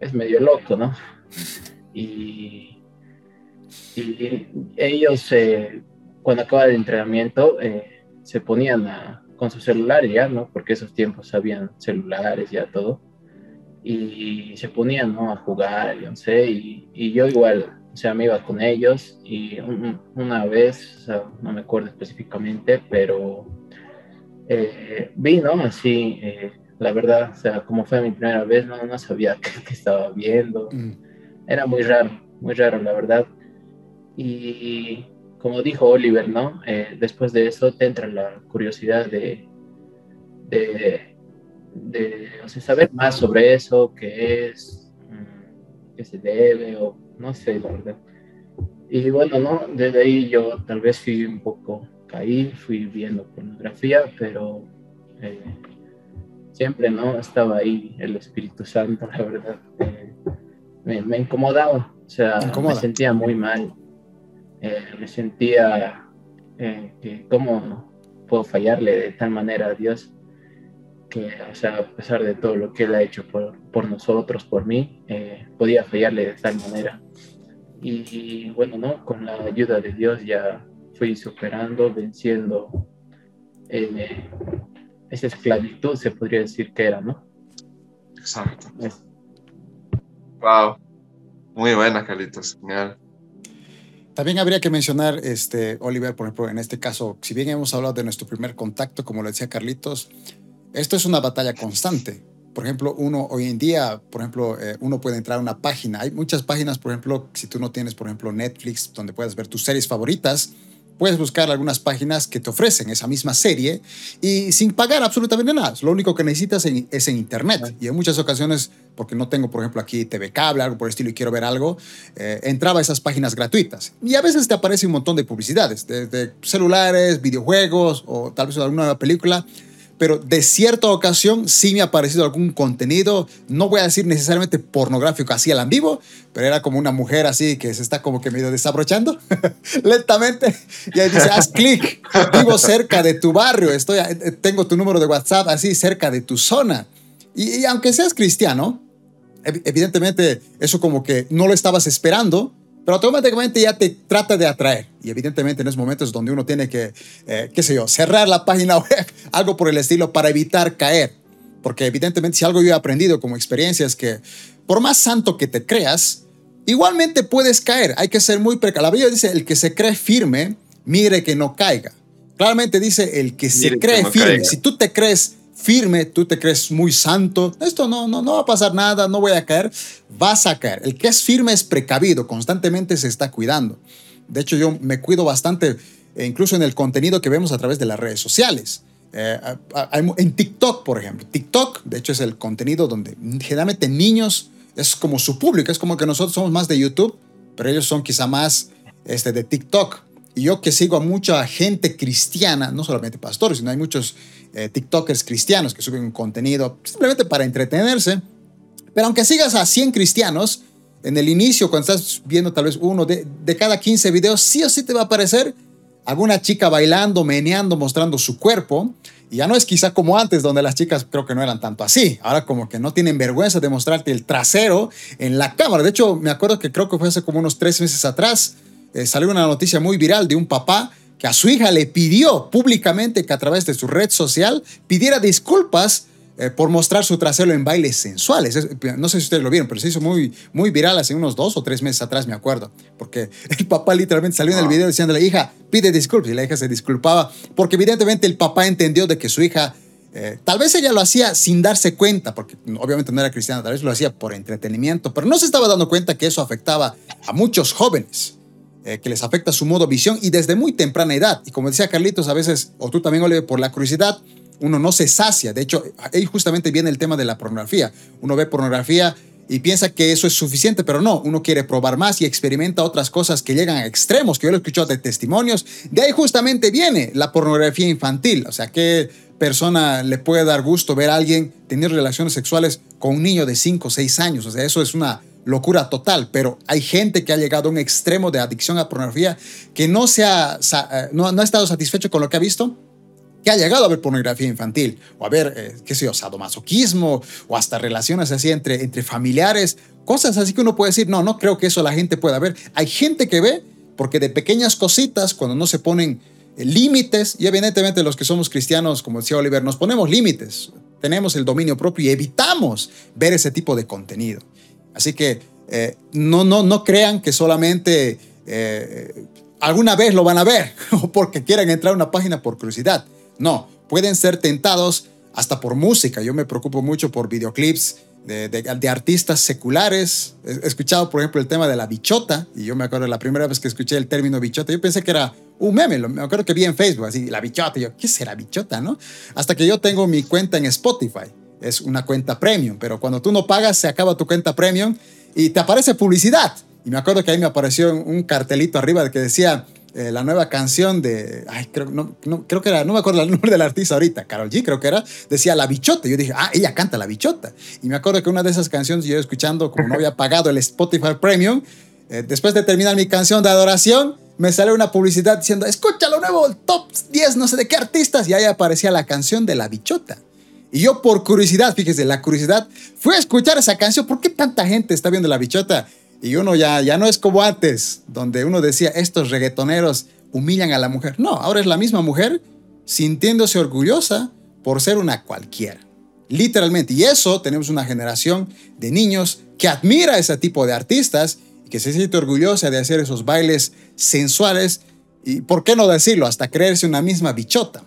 Speaker 3: es medio loco, ¿no? Y, y ellos, eh, cuando acaba el entrenamiento, eh, se ponían con su celular ya, ¿no? Porque esos tiempos habían celulares ya todo. Y se ponían, ¿no? A jugar, yo no sé, y, y yo igual o sea, me iba con ellos y una vez, no me acuerdo específicamente, pero eh, vi, ¿no? Así, eh, la verdad, o sea, como fue mi primera vez, no, no sabía qué, estaba viendo. Mm. Era muy raro, muy raro, la verdad. Y como dijo Oliver, ¿no? Eh, después de eso te entra la curiosidad de, de, de o sea, saber más sobre eso, qué es, mm, qué se debe o no sé, la verdad. Y bueno, ¿no? Desde ahí yo tal vez fui un poco, caí, fui viendo pornografía, pero eh, siempre, ¿no? Estaba ahí el Espíritu Santo, la verdad. Eh, me, incomodaba, o sea, me sentía muy mal. Eh, me sentía que cómo puedo fallarle de tal manera a Dios que, o sea, a pesar de todo lo que Él ha hecho por, por nosotros, por mí, podía fallarle de tal manera. Y, bueno, ¿no? Con la ayuda de Dios ya fui superando, venciendo esa esclavitud, se podría decir que era, ¿no?
Speaker 1: Exacto. Wow. Muy buena, Carlitos. Genial.
Speaker 2: También habría que mencionar, este, Oliver, por ejemplo, en este caso, si bien hemos hablado de nuestro primer contacto, como lo decía Carlitos, esto es una batalla constante. Por ejemplo, uno hoy en día, por ejemplo, eh, uno puede entrar a una página. Hay muchas páginas, por ejemplo, si tú no tienes, por ejemplo, Netflix, donde puedes ver tus series favoritas, puedes buscar algunas páginas que te ofrecen esa misma serie y sin pagar absolutamente nada. Lo único que necesitas es en Internet. Y en muchas ocasiones, porque no tengo, por ejemplo, aquí TV Cable, algo por el estilo y quiero ver algo, eh, entraba a esas páginas gratuitas. Y a veces te aparece un montón de publicidades, de celulares, videojuegos o tal vez alguna película pero de cierta ocasión sí me ha aparecido algún contenido, no voy a decir necesariamente pornográfico así al en vivo, pero era como una mujer así que se está como que medio desabrochando lentamente y ahí dice, haz clic, vivo cerca de tu barrio, estoy, eh, tengo tu número de WhatsApp así cerca de tu zona. Y, y aunque seas cristiano, evidentemente eso como que no lo estabas esperando, pero automáticamente ya te trata de atraer. Y evidentemente en esos momentos donde uno tiene que, eh, qué sé yo, cerrar la página web, algo por el estilo, para evitar caer. Porque evidentemente si algo yo he aprendido como experiencia es que por más santo que te creas, igualmente puedes caer. Hay que ser muy precavido. La Biblia dice, el que se cree firme, mire que no caiga. Claramente dice, el que se cree firme. Si tú te crees firme, tú te crees muy santo, esto no, no, no va a pasar nada, no voy a caer, vas a caer. El que es firme es precavido, constantemente se está cuidando. De hecho, yo me cuido bastante, e incluso en el contenido que vemos a través de las redes sociales. Eh, en TikTok, por ejemplo. TikTok, de hecho, es el contenido donde generalmente niños es como su público, es como que nosotros somos más de YouTube, pero ellos son quizá más este, de TikTok. Y yo que sigo a mucha gente cristiana, no solamente pastores, sino hay muchos eh, TikTokers cristianos que suben contenido simplemente para entretenerse. Pero aunque sigas a 100 cristianos, en el inicio, cuando estás viendo tal vez uno de, de cada 15 videos, sí o sí te va a aparecer alguna chica bailando, meneando, mostrando su cuerpo. Y ya no es quizá como antes, donde las chicas creo que no eran tanto así. Ahora como que no tienen vergüenza de mostrarte el trasero en la cámara. De hecho, me acuerdo que creo que fue hace como unos tres meses atrás, eh, salió una noticia muy viral de un papá que a su hija le pidió públicamente que a través de su red social pidiera disculpas eh, por mostrar su trasero en bailes sensuales. no sé si ustedes lo vieron, pero se hizo muy, muy viral hace unos dos o tres meses atrás, me acuerdo. Porque el papá literalmente salió en el video diciendo a la hija, pide disculpas. Y la hija se disculpaba porque evidentemente el papá entendió de que su hija, eh, tal vez ella lo hacía sin darse cuenta, porque obviamente no era cristiana, tal vez lo hacía por entretenimiento, pero no se estaba dando cuenta que eso afectaba a muchos jóvenes. Eh, que les afecta su modo visión y desde muy temprana edad. Y como decía Carlitos, a veces, o tú también, Oliver, por la curiosidad, uno no se sacia. De hecho, ahí justamente viene el tema de la pornografía. Uno ve pornografía y piensa que eso es suficiente, pero no, uno quiere probar más y experimenta otras cosas que llegan a extremos, que yo lo he escuchado de testimonios. De ahí justamente viene la pornografía infantil. O sea, ¿qué persona le puede dar gusto ver a alguien tener relaciones sexuales con un niño de 5 o 6 años? O sea, eso es una locura total, pero hay gente que ha llegado a un extremo de adicción a pornografía que no, se ha, eh, no, ha estado satisfecho con lo que ha visto, que ha llegado a ver pornografía infantil, o a ver, eh, qué sé yo, sadomasoquismo, o hasta relaciones así entre, entre familiares, cosas así que uno puede decir, no, no creo que eso la gente pueda ver. Hay gente que ve, porque de pequeñas cositas, cuando no se ponen eh, límites, y evidentemente los que somos cristianos, como decía Oliver, nos ponemos límites, tenemos el dominio propio y evitamos ver ese tipo de contenido. Así que eh, no, no, no crean que solamente eh, alguna vez lo van a ver o porque quieran entrar a una página por curiosidad. No, pueden ser tentados hasta por música. Yo me preocupo mucho por videoclips de, de, artistas seculares. He escuchado, por ejemplo, el tema de la bichota, y yo me acuerdo la primera vez que escuché el término bichota, yo pensé que era un meme, me acuerdo que vi en Facebook, así, la bichota, yo, ¿qué será bichota, no? Hasta que yo tengo mi cuenta en Spotify es una cuenta premium, pero cuando tú no pagas se acaba tu cuenta premium y te aparece publicidad. Y me acuerdo que ahí me apareció un cartelito arriba que decía, eh, la nueva canción de, ay, creo, no, no, creo que era, no me acuerdo el nombre del artista ahorita, Carol G creo que era, decía La Bichota. Yo dije, ah, ella canta La Bichota. Y me acuerdo que una de esas canciones yo escuchando, como no había pagado el Spotify Premium, eh, después de terminar mi canción de adoración, me sale una publicidad diciendo, escucha lo nuevo, el top 10, no sé de qué artistas, y ahí aparecía la canción de La Bichota. Y yo por curiosidad, fíjese, la curiosidad, fui a escuchar esa canción, ¿por qué tanta gente está viendo La Bichota? Y uno ya, ya no es como antes, donde uno decía, estos reggaetoneros humillan a la mujer. No, ahora es la misma mujer sintiéndose orgullosa por ser una cualquiera. Literalmente. Y eso tenemos una generación de niños que admira ese tipo de artistas que se siente orgullosa de hacer esos bailes sensuales y, ¿por qué no decirlo? Hasta creerse una misma bichota.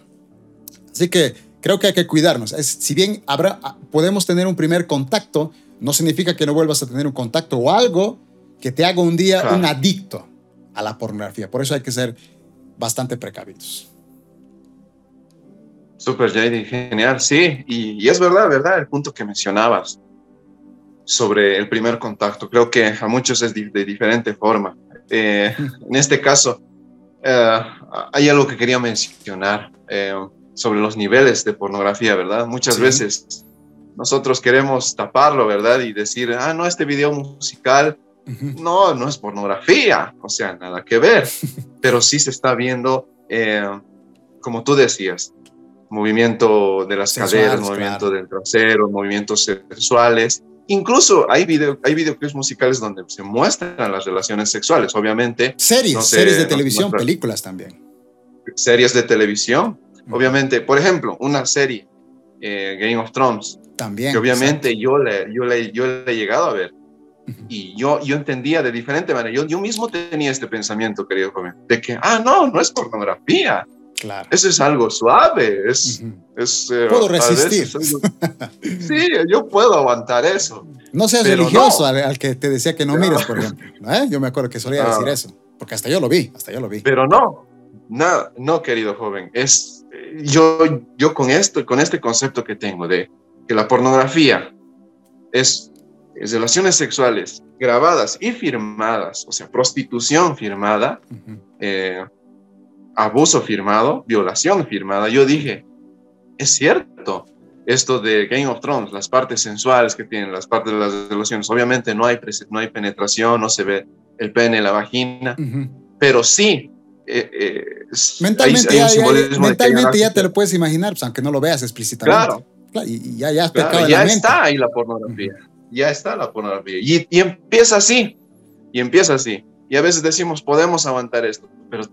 Speaker 2: Así que creo que hay que cuidarnos. si bien habrá, podemos tener un primer contacto, no significa que no vuelvas a tener un contacto o algo que te haga un día un adicto a la pornografía. Por eso hay que ser bastante precavidos.
Speaker 1: Super, JD, genial, sí, y, es verdad, verdad, el punto que mencionabas sobre el primer contacto. Creo que a muchos es de, diferente forma. Eh, en este caso, eh, hay algo que quería mencionar eh, sobre los niveles de pornografía, ¿verdad? Muchas veces nosotros queremos taparlo, ¿verdad? Y decir, ah, no, este video musical no, no es pornografía, o sea, nada que ver, pero sí se está viendo, eh, como tú decías, movimiento de las caderas, movimiento del trasero, movimientos sexuales. Incluso hay, video, hay videoclips musicales donde se muestran las relaciones sexuales, obviamente.
Speaker 2: Series, series de televisión, películas también.
Speaker 1: Series de televisión, obviamente. Por ejemplo, una serie, eh, Game of Thrones.
Speaker 2: También.
Speaker 1: Que obviamente yo le, yo, le, yo le he llegado a ver y yo, yo entendía de diferente manera. Yo, yo mismo tenía este pensamiento, querido joven, de que, ah, no, no es pornografía.
Speaker 2: Claro.
Speaker 1: Eso es algo suave. Es, es,
Speaker 2: eh, puedo resistir.
Speaker 1: sí, yo puedo aguantar eso.
Speaker 2: No seas religioso Al, que te decía que no mires, por ejemplo. ¿eh? Yo me acuerdo que solía decir eso. Porque hasta yo lo vi, hasta yo lo vi.
Speaker 1: Pero no, no, no querido joven. Es, yo, yo con, esto, con este concepto que tengo de que la pornografía es relaciones sexuales grabadas y firmadas, o sea, prostitución firmada, eh, abuso firmado, violación firmada, yo dije, es cierto, esto de Game of Thrones, las partes sensuales que tienen, las partes de las relaciones, obviamente no hay, no hay penetración, no se ve el pene, la vagina, pero sí. Eh, eh,
Speaker 2: mentalmente, ya, mentalmente ya te lo puedes imaginar, pues, aunque no lo veas explícitamente. Claro. Y ya, ya,
Speaker 1: ya está ahí la pornografía ya está la pornografía. Y, y empieza así, y empieza así. Y a veces decimos, podemos aguantar esto, pero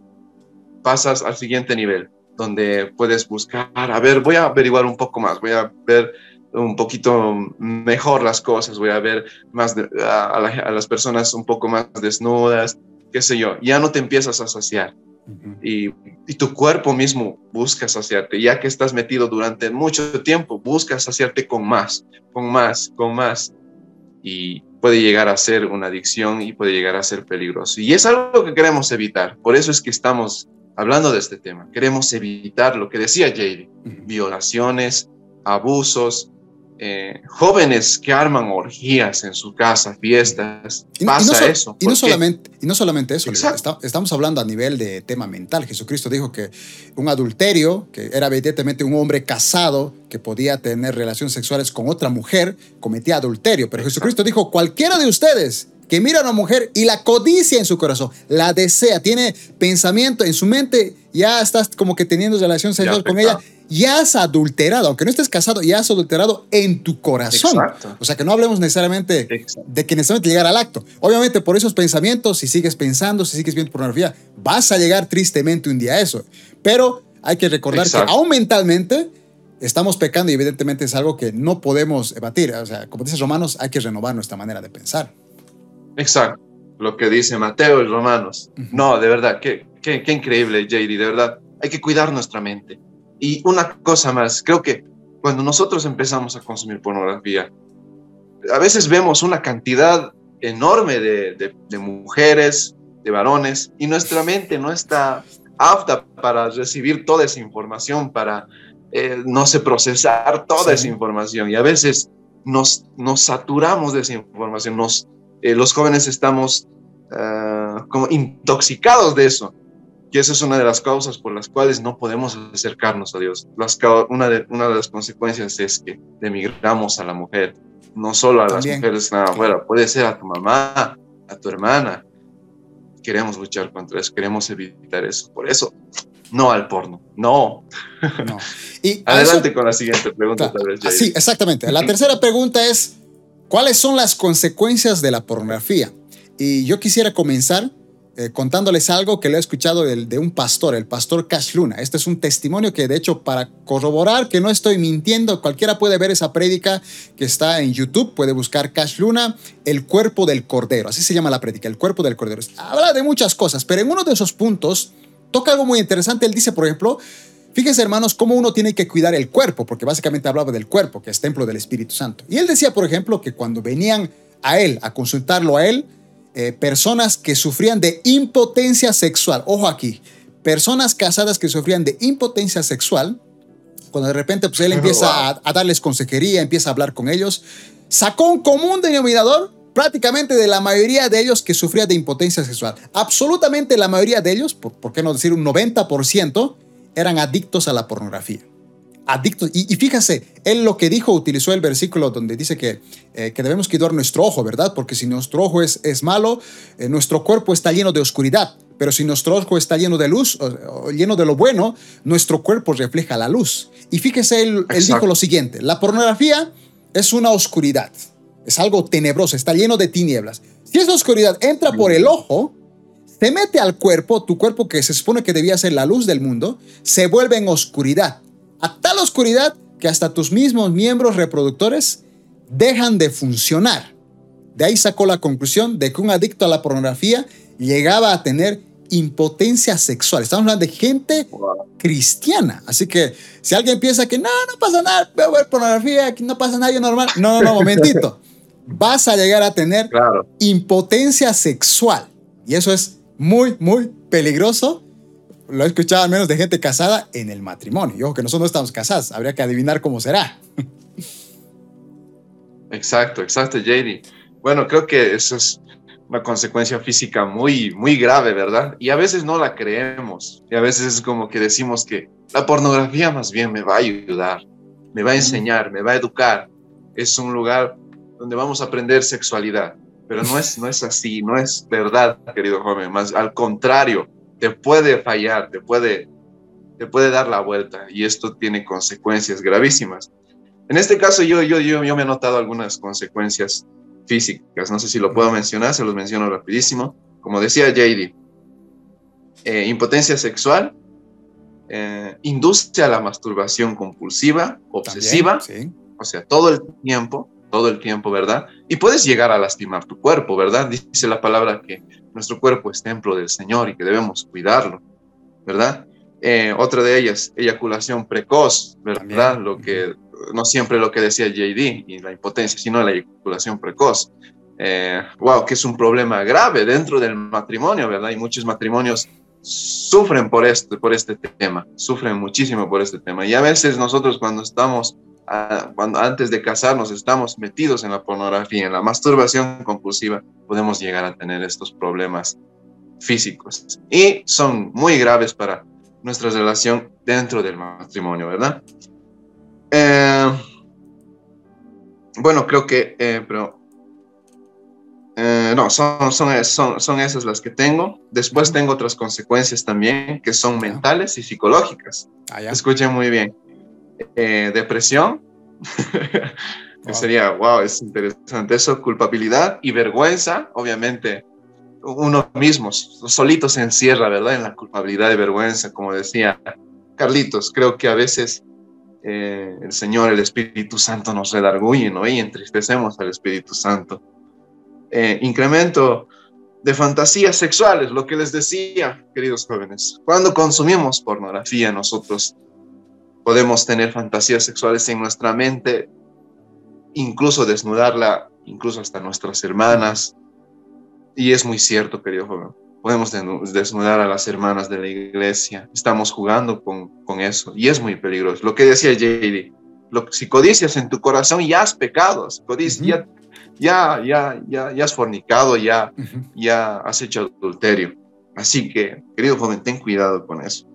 Speaker 1: pasas al siguiente nivel, donde puedes buscar, a ver, voy a averiguar un poco más, voy a ver un poquito mejor las cosas, voy a ver más a, las personas un poco más desnudas, qué sé yo, ya no te empiezas a saciar. Y, y, tu cuerpo mismo busca saciarte, ya que estás metido durante mucho tiempo, busca saciarte con más, con más, con más y puede llegar a ser una adicción y puede llegar a ser peligroso. Y es algo que queremos evitar. Por eso es que estamos hablando de este tema. Queremos evitar lo que decía JD, violaciones, abusos, eh, jóvenes que arman orgías en su casa, fiestas, pasa eso.
Speaker 2: Y no, solamente, y no solamente eso, estamos hablando a nivel de tema mental. Jesucristo dijo que un adulterio, que era evidentemente un hombre casado que podía tener relaciones sexuales con otra mujer, cometía adulterio. Pero Jesucristo dijo, cualquiera de ustedes que mira a una mujer y la codicia en su corazón, la desea, tiene pensamiento en su mente, ya estás como que teniendo relación sexual con ella, ya has adulterado, aunque no estés casado, ya has adulterado en tu corazón. O sea que no hablemos necesariamente de que necesariamente llegar al acto. Obviamente por esos pensamientos, si sigues pensando, si sigues viendo pornografía, vas a llegar tristemente un día a eso. Pero hay que recordar que aún mentalmente estamos pecando y evidentemente es algo que no podemos evadir. O sea, como dices Romanos, hay que renovar nuestra manera de pensar.
Speaker 1: Exacto, lo que dice Mateo y Romanos. No, de verdad, qué, qué, qué increíble, JD, de verdad. Hay que cuidar nuestra mente. Y una cosa más, creo que cuando nosotros empezamos a consumir pornografía, a veces vemos una cantidad enorme de, de, mujeres, de varones, y nuestra mente no está apta para recibir toda esa información, para, eh, no sé, procesar toda esa información. Y a veces nos, nos saturamos de esa información, nos, eh, los jóvenes estamos ah, como intoxicados de eso. Que esa es una de las causas por las cuales no podemos acercarnos a Dios. Las, una, de, una de las consecuencias es que demigramos a la mujer, no solo a las mujeres nada afuera, puede ser a tu mamá, a tu hermana. Queremos luchar contra eso, queremos evitar eso. Por eso, no al porno, no. no. Y Adelante con la siguiente pregunta.
Speaker 2: sí, exactamente. La tercera pregunta es, ¿cuáles son las consecuencias de la pornografía? Y yo quisiera comenzar eh, contándoles algo que le he escuchado de, de, un pastor, el pastor Cash Luna. Este es un testimonio que de hecho para corroborar que no estoy mintiendo, cualquiera puede ver esa prédica que está en YouTube, puede buscar Cash Luna, el cuerpo del cordero, así se llama la prédica, el cuerpo del cordero. Habla de muchas cosas, pero en uno de esos puntos toca algo muy interesante. Él dice, por ejemplo, Fíjense, hermanos, cómo uno tiene que cuidar el cuerpo, porque básicamente hablaba del cuerpo, que es templo del Espíritu Santo. Y él decía, por ejemplo, que cuando venían a él, a consultarlo a él, eh, personas que sufrían de impotencia sexual. Ojo aquí, personas casadas que sufrían de impotencia sexual, cuando de repente pues, él empieza a, darles consejería, empieza a hablar con ellos, sacó un común denominador prácticamente de la mayoría de ellos que sufrían de impotencia sexual. Absolutamente la mayoría de ellos, por, por qué no decir un 90%, eran adictos a la pornografía adictos. Y, y, fíjese, él lo que dijo, utilizó el versículo donde dice que, eh, que debemos cuidar nuestro ojo, ¿verdad? Porque si nuestro ojo es, es malo, eh, nuestro cuerpo está lleno de oscuridad. Pero si nuestro ojo está lleno de luz, o, lleno de lo bueno, nuestro cuerpo refleja la luz. Y fíjese, él, él dijo lo siguiente, la pornografía es una oscuridad, es algo tenebroso, está lleno de tinieblas. Si esa oscuridad entra por el ojo, se mete al cuerpo, tu cuerpo que se supone que debía ser la luz del mundo, se vuelve en oscuridad a tal oscuridad que hasta tus mismos miembros reproductores dejan de funcionar. De ahí sacó la conclusión de que un adicto a la pornografía llegaba a tener impotencia sexual. Estamos hablando de gente cristiana. Así que si alguien piensa que no, no pasa nada, veo ver pornografía, que no pasa nada, yo normal. No, no, no, momentito. Vas a llegar a tener impotencia sexual. Y eso es muy, muy peligroso lo he escuchado al menos de gente casada en el matrimonio. Y ojo que nosotros no estamos casados, habría que adivinar cómo será.
Speaker 1: Exacto, exacto, JD. Bueno, creo que eso es una consecuencia física muy, muy grave, ¿verdad? Y a veces no la creemos. Y a veces es como que decimos que la pornografía más bien me va a ayudar, me va a enseñar, me va a educar. Es un lugar donde vamos a aprender sexualidad. Pero no es, no es así, no es verdad, querido joven. Más al contrario, te puede fallar, te puede, te puede dar la vuelta y esto tiene consecuencias gravísimas. En este caso yo, yo, yo, yo me he notado algunas consecuencias físicas, no sé si lo puedo mencionar, se los menciono rapidísimo. Como decía JD, eh, impotencia sexual, eh, induce a la masturbación compulsiva, obsesiva, o sea, todo el tiempo, todo el tiempo, ¿verdad? Y puedes llegar a lastimar tu cuerpo, ¿verdad? Dice la palabra que nuestro cuerpo es templo del Señor y que debemos cuidarlo, ¿verdad? Eh, otra de ellas, eyaculación precoz, ¿verdad? Lo que, no siempre lo que decía JD y la impotencia, sino la eyaculación precoz. Eh, wow, que es un problema grave dentro del matrimonio, ¿verdad? Y muchos matrimonios sufren por este, por este tema, sufren muchísimo por este tema. Y a veces nosotros cuando estamos cuando antes de casarnos estamos metidos en la pornografía, en la masturbación compulsiva, podemos llegar a tener estos problemas físicos y son muy graves para nuestra relación dentro del matrimonio, ¿verdad? Eh, bueno, creo que, eh, pero eh, no, son, son, son, son, esas las que tengo. Después tengo otras consecuencias también que son mentales y psicológicas. Ah, Escuchen muy bien. Eh, depresión, sería, wow, es interesante eso, culpabilidad y vergüenza, obviamente uno mismo solito se encierra, ¿verdad? En la culpabilidad y vergüenza, como decía Carlitos, creo que a veces eh, el Señor, el Espíritu Santo nos redarguye, ¿no? Y entristecemos al Espíritu Santo. Eh, incremento de fantasías sexuales, lo que les decía, queridos jóvenes. Cuando consumimos pornografía, nosotros podemos tener fantasías sexuales en nuestra mente, incluso desnudarla, incluso hasta nuestras hermanas. Y es muy cierto, querido joven. Podemos desnudar a las hermanas de la iglesia. Estamos jugando con, con eso y es muy peligroso. Lo que decía JD, lo, si codicias en tu corazón ya has pecado, si codicias, ya, ya, ya, ya, has fornicado, ya, ya has hecho adulterio. Así que, querido joven, ten cuidado con eso.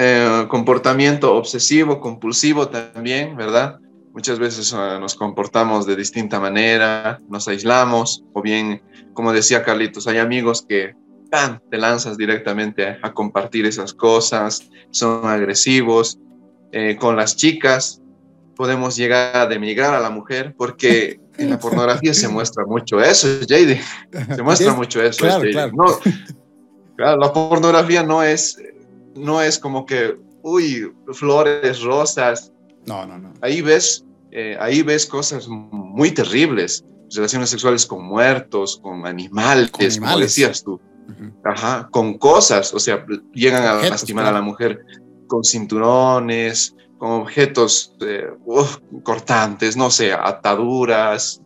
Speaker 1: Eh, comportamiento obsesivo, compulsivo también, ¿verdad? Muchas veces uh, nos comportamos de distinta manera, nos aislamos, o bien, como decía Carlitos, hay amigos que ¡pam! te lanzas directamente a, a, compartir esas cosas, son agresivos. Eh, con las chicas podemos llegar a demigrar a la mujer porque en la pornografía se muestra mucho eso, JD. Se muestra mucho eso.
Speaker 2: Claro, claro.
Speaker 1: No, claro, la pornografía no es, no es como que, uy, flores, rosas.
Speaker 2: No, no, no.
Speaker 1: Ahí ves, eh, ahí ves cosas muy terribles, relaciones sexuales con muertos, con animales, con animales. como decías tú. Uh -huh. Ajá, con cosas, o sea, llegan a lastimar claro. a la mujer con cinturones, con objetos eh, cortantes, no sé, ataduras.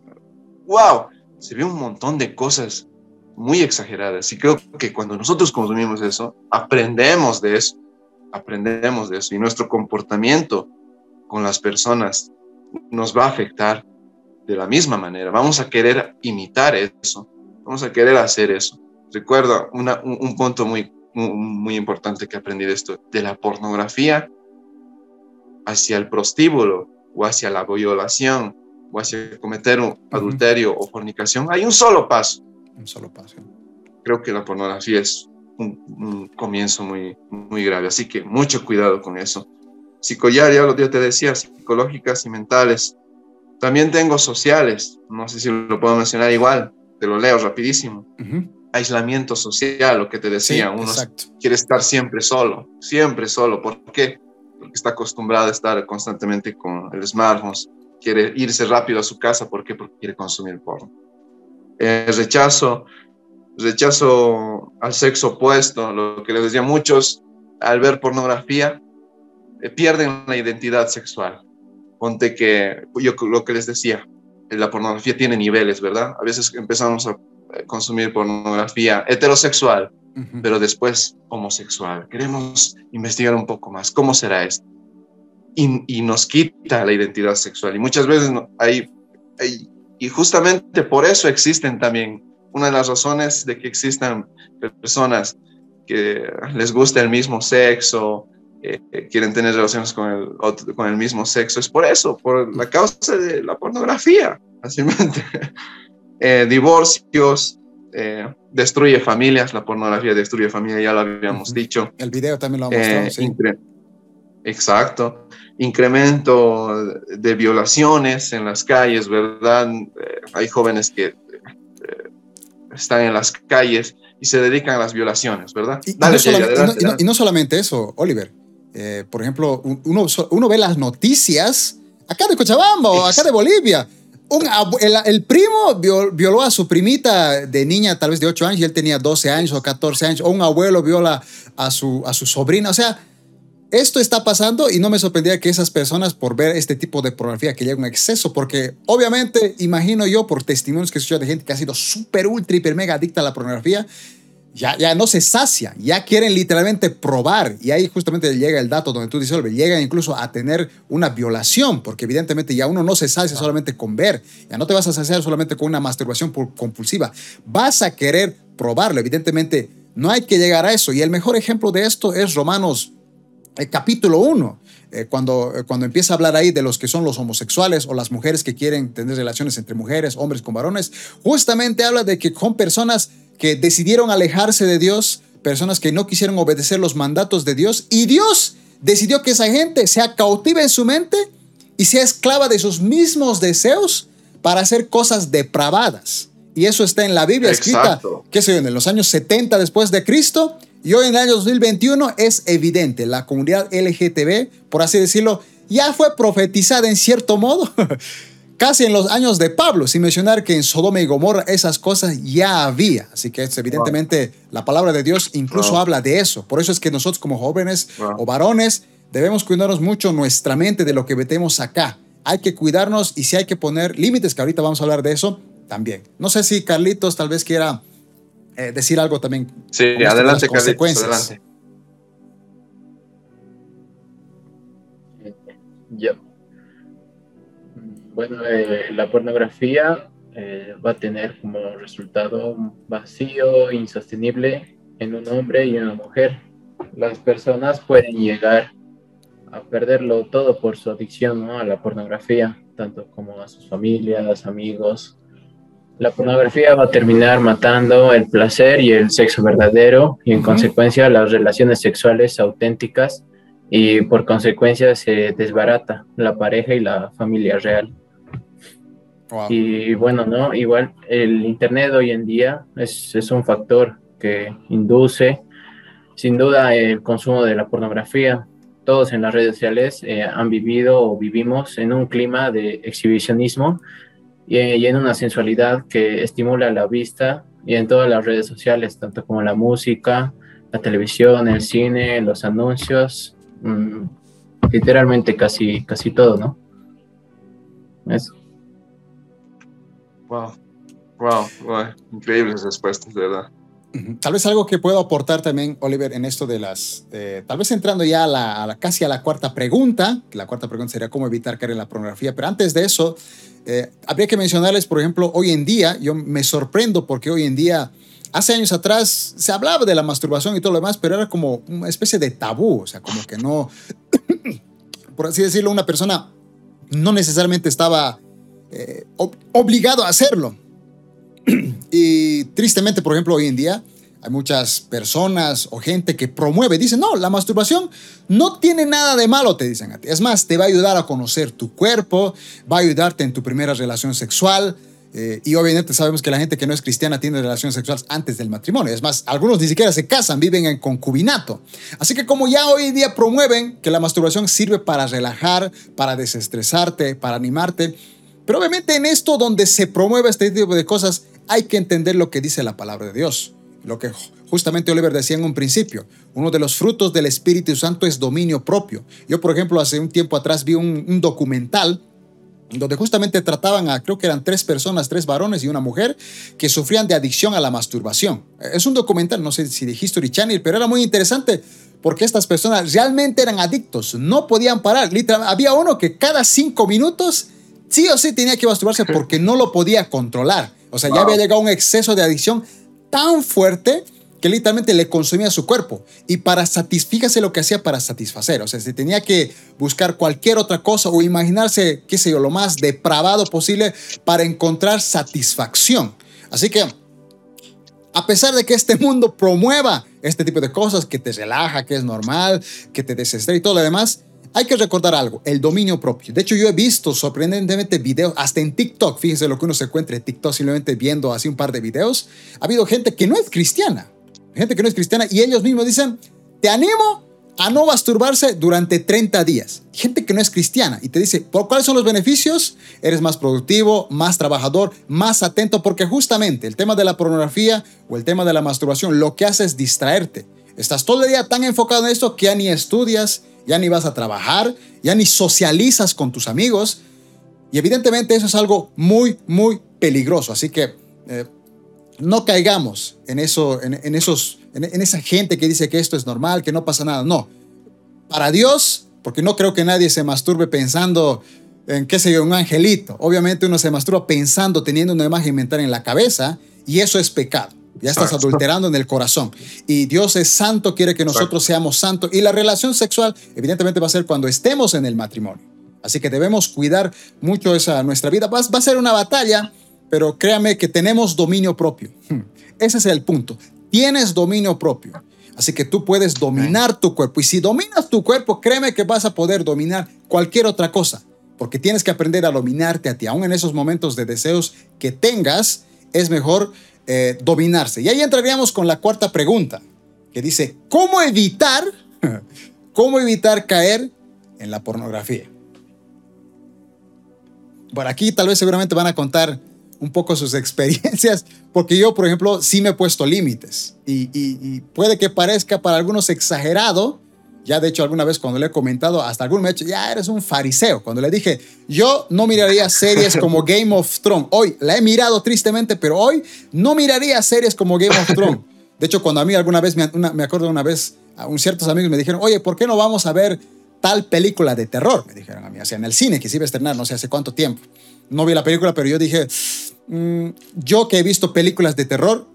Speaker 1: ¡Wow! Se ve un montón de cosas muy exageradas. Y creo que cuando nosotros consumimos eso, aprendemos de eso, aprendemos de eso. Y nuestro comportamiento con las personas nos va a afectar de la misma manera. Vamos a querer imitar eso, vamos a querer hacer eso. Recuerdo una, un, un, punto muy, muy, muy importante que aprendí de esto, de la pornografía hacia el prostíbulo o hacia la violación o hacia cometer un uh -huh. adulterio o fornicación, hay un solo paso.
Speaker 2: Un solo paso.
Speaker 1: Creo que la pornografía es un, un comienzo muy, muy grave, así que mucho cuidado con eso. Psicollar, ya te decía, psicológicas y mentales. También tengo sociales, no sé si lo puedo mencionar igual, te lo leo rapidísimo. Uh -huh. Aislamiento social, lo que te decía, sí, uno exacto. quiere estar siempre solo, siempre solo. ¿Por qué? porque está acostumbrada a estar constantemente con el smartphone, quiere irse rápido a su casa, ¿por qué? Porque quiere consumir porno. El rechazo, rechazo al sexo opuesto, lo que les decía muchos, al ver pornografía, eh, pierden la identidad sexual. Ponte que, yo lo que les decía, la pornografía tiene niveles, ¿verdad? A veces empezamos a consumir pornografía heterosexual, Uh -huh. pero después homosexual. Queremos investigar un poco más. ¿Cómo será esto? Y, y nos quita la identidad sexual. Y muchas veces no, hay, hay, y justamente por eso existen también, una de las razones de que existan personas que les gusta el mismo sexo, eh, quieren tener relaciones con el, otro, con el mismo sexo, es por eso, por la causa de la pornografía, fácilmente. eh, divorcios, eh, destruye familias, la pornografía destruye familias, ya lo habíamos uh -huh. dicho.
Speaker 2: El video también lo ha mostrado, eh, sí.
Speaker 1: Exacto. Incremento de violaciones en las calles, ¿verdad? Eh, hay jóvenes que eh, están en las calles y se dedican a las violaciones, ¿verdad?
Speaker 2: Y, Dale, y, no, solamente, adelante, y, no, y no, solamente eso, Oliver. por ejemplo, uno, uno ve las noticias acá de Cochabamba o acá de Bolivia un, el, el, primo violó a su primita de niña, tal vez de 8 años, y él tenía 12 años o 14 años, o un abuelo viola a su, a su sobrina. O sea, esto está pasando y no me sorprendía que esas personas, por ver este tipo de pornografía, que llega un exceso, porque obviamente, imagino yo, por testimonios que escucho de gente que ha sido súper, ultra, hiper, mega adicta a la pornografía, ya, ya no se sacia, ya quieren literalmente probar. Y ahí justamente llega el dato donde tú dices, llegan incluso a tener una violación, porque evidentemente ya uno no se sacia solamente con ver, ya no te vas a saciar solamente con una masturbación compulsiva, vas a querer probarlo. Evidentemente no hay que llegar a eso. Y el mejor ejemplo de esto es Romanos el capítulo 1. Eh, cuando, eh, cuando empieza a hablar ahí de los que son los homosexuales o las mujeres que quieren tener relaciones entre mujeres, hombres con varones, justamente habla de que son personas que decidieron alejarse de Dios, personas que no quisieron obedecer los mandatos de Dios, y Dios decidió que esa gente sea cautiva en su mente y sea esclava de sus mismos deseos para hacer cosas depravadas. Y eso está en la Biblia escrita, qué sé yo, en los años 70 después de Cristo, y hoy en el año 2021 es evidente, la comunidad LGTB, por así decirlo, ya fue profetizada en cierto modo casi en los años de Pablo, sin mencionar que en Sodoma y Gomorra esas cosas ya había. Así que es, evidentemente wow. la palabra de Dios incluso wow. habla de eso. Por eso es que nosotros como jóvenes wow. o varones debemos cuidarnos mucho nuestra mente de lo que metemos acá. Hay que cuidarnos y si hay que poner límites, que ahorita vamos a hablar de eso también. No sé si Carlitos tal vez quiera eh, decir algo también.
Speaker 1: Sí, adelante, Carlitos, adelante.
Speaker 3: Yo bueno, eh, la pornografía eh, va a tener como resultado un vacío insostenible en un hombre y una mujer. Las personas pueden llegar a perderlo todo por su adicción a la pornografía, tanto como a sus familias, amigos. La pornografía va a terminar matando el placer y el sexo verdadero y en consecuencia las relaciones sexuales auténticas y por consecuencia se desbarata la pareja y la familia real. Y bueno, ¿no? Igual el Internet hoy en día es, es un factor que induce sin duda el consumo de la pornografía. Todos en las redes sociales eh, han vivido o vivimos en un clima de exhibicionismo y, en una sensualidad que estimula la vista y en todas las redes sociales, tanto como la música, la televisión, el cine, los anuncios, mmm, literalmente casi, casi todo, ¿no? Eso.
Speaker 1: Wow, wow, wow. increíbles respuestas, de verdad.
Speaker 2: Tal vez algo que puedo aportar también, Oliver, en esto de las, eh, tal vez entrando ya a la, casi a la cuarta pregunta, la cuarta pregunta sería cómo evitar caer en la pornografía, pero antes de eso, eh, habría que mencionarles, por ejemplo, hoy en día, yo me sorprendo porque hoy en día, hace años atrás, se hablaba de la masturbación y todo lo demás, pero era como una especie de tabú, o sea, como que no, por así decirlo, una persona no necesariamente estaba eh, ob obligado a hacerlo. Y tristemente, por ejemplo, hoy en día hay muchas personas o gente que promueve, dicen, no, la masturbación no tiene nada de malo, te dicen a ti. Es más, te va a ayudar a conocer tu cuerpo, va a ayudarte en tu primera relación sexual. Eh, y obviamente sabemos que la gente que no es cristiana tiene relaciones sexuales antes del matrimonio. Es más, algunos ni siquiera se casan, viven en concubinato. Así que como ya hoy en día promueven que la masturbación sirve para relajar, para desestresarte, para animarte, pero obviamente en esto donde se promueve este tipo de cosas, hay que entender lo que dice la palabra de Dios. Lo que justamente Oliver decía en un principio, uno de los frutos del Espíritu Santo es dominio propio. Yo, por ejemplo, hace un tiempo atrás vi un, un documental donde justamente trataban a, creo que eran tres personas, tres varones y una mujer, que sufrían de adicción a la masturbación. Es un documental, no sé si de History Channel, pero era muy interesante porque estas personas realmente eran adictos, no podían parar. Literal, había uno que cada cinco minutos sí o sí tenía que masturbarse porque no lo podía controlar. O sea, wow. ya había llegado a un exceso de adicción tan fuerte que literalmente le consumía su cuerpo. Y para satisfíjase lo que hacía para satisfacer. O sea, se tenía que buscar cualquier otra cosa o imaginarse, qué sé yo, lo más depravado posible para encontrar satisfacción. Así que, a pesar de que este mundo promueva este tipo de cosas, que te relaja, que es normal, que te desestresa y todo lo demás, hay que recordar algo, el dominio propio. De hecho, yo he visto sorprendentemente videos, hasta en TikTok, fíjense lo que uno se encuentra en TikTok simplemente viendo así un par de videos. Ha habido gente que no es cristiana, gente que no es cristiana, y ellos mismos dicen, te animo a no masturbarse durante 30 días. Gente que no es cristiana y te dice, ¿por cuáles son los beneficios? Eres más productivo, más trabajador, más atento, porque justamente el tema de la pornografía o el tema de la masturbación lo que hace es distraerte. Estás todo el día tan enfocado en esto que ya ni estudias, ya ni vas a trabajar, ya ni socializas con tus amigos. Y evidentemente eso es algo muy, muy peligroso. Así que eh, no caigamos en, eso, en, esos, en, en, esa gente que dice que esto es normal, que no pasa nada. No. Para Dios, porque no creo que nadie se masturbe pensando en, qué sé yo, un angelito. Obviamente uno se masturba pensando, teniendo una imagen mental en la cabeza, y eso es pecado. Ya estás adulterando en el corazón. Y Dios es santo, quiere que nosotros seamos santos. Y la relación sexual, evidentemente, va a ser cuando estemos en el matrimonio. Así que debemos cuidar mucho esa nuestra vida. Va, va a ser una batalla, pero créame que tenemos dominio propio. Ese es el punto. Tienes dominio propio. Así que tú puedes dominar tu cuerpo. Y si dominas tu cuerpo, créeme que vas a poder dominar cualquier otra cosa. Porque tienes que aprender a dominarte a ti. Aún en esos momentos de deseos que tengas, es mejor eh, dominarse. Y ahí entraríamos con la cuarta pregunta, que dice, ¿cómo evitar, cómo evitar caer en la pornografía? Por aquí tal vez seguramente van a contar un poco sus experiencias, porque yo, por ejemplo, sí me he puesto límites y, puede que parezca para algunos exagerado, ya de hecho alguna vez cuando le he comentado, hasta algún me ha dicho, ya eres un fariseo. Cuando le dije, yo no miraría series como Game of Thrones. Hoy la he mirado tristemente, pero hoy no miraría series como Game of Thrones. De hecho, cuando a mí alguna vez, me, me acuerdo una vez, a un, ciertos amigos me dijeron, oye, ¿por qué no vamos a ver tal película de terror? Me dijeron a mí, o sea, en el cine que se iba a estrenar, no sé hace cuánto tiempo. No vi la película, pero yo dije, mm, yo que he visto películas de terror,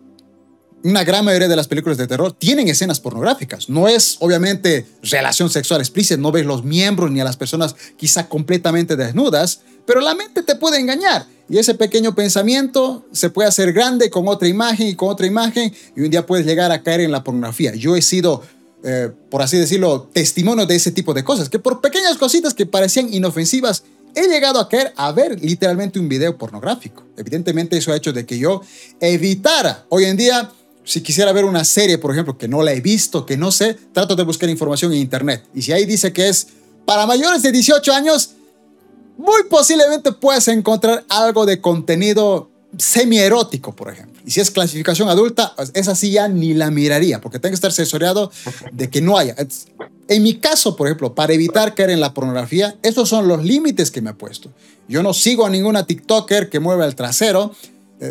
Speaker 2: una gran mayoría de las películas de terror tienen escenas pornográficas. No es obviamente relación sexual explícita, no ves los miembros ni a las personas quizá completamente desnudas, pero la mente te puede engañar. Y ese pequeño pensamiento se puede hacer grande con otra imagen y con otra imagen y un día puedes llegar a caer en la pornografía. Yo he sido, eh, por así decirlo, testimonio de ese tipo de cosas, que por pequeñas cositas que parecían inofensivas, he llegado a caer a ver literalmente un video pornográfico. Evidentemente eso ha hecho de que yo evitara. Hoy en día si quisiera ver una serie, por ejemplo, que no la he visto, que no sé, trato de buscar información en internet. Y si ahí dice que es para mayores de 18 años, muy posiblemente puedes encontrar algo de contenido semi-erótico, por ejemplo. Y si es clasificación adulta, pues, esa sí ya ni la miraría, porque tengo que estar asesorado de que no haya. En mi caso, por ejemplo, para evitar caer en la pornografía, esos son los límites que me he puesto. Yo no sigo a ninguna TikToker que mueva el trasero,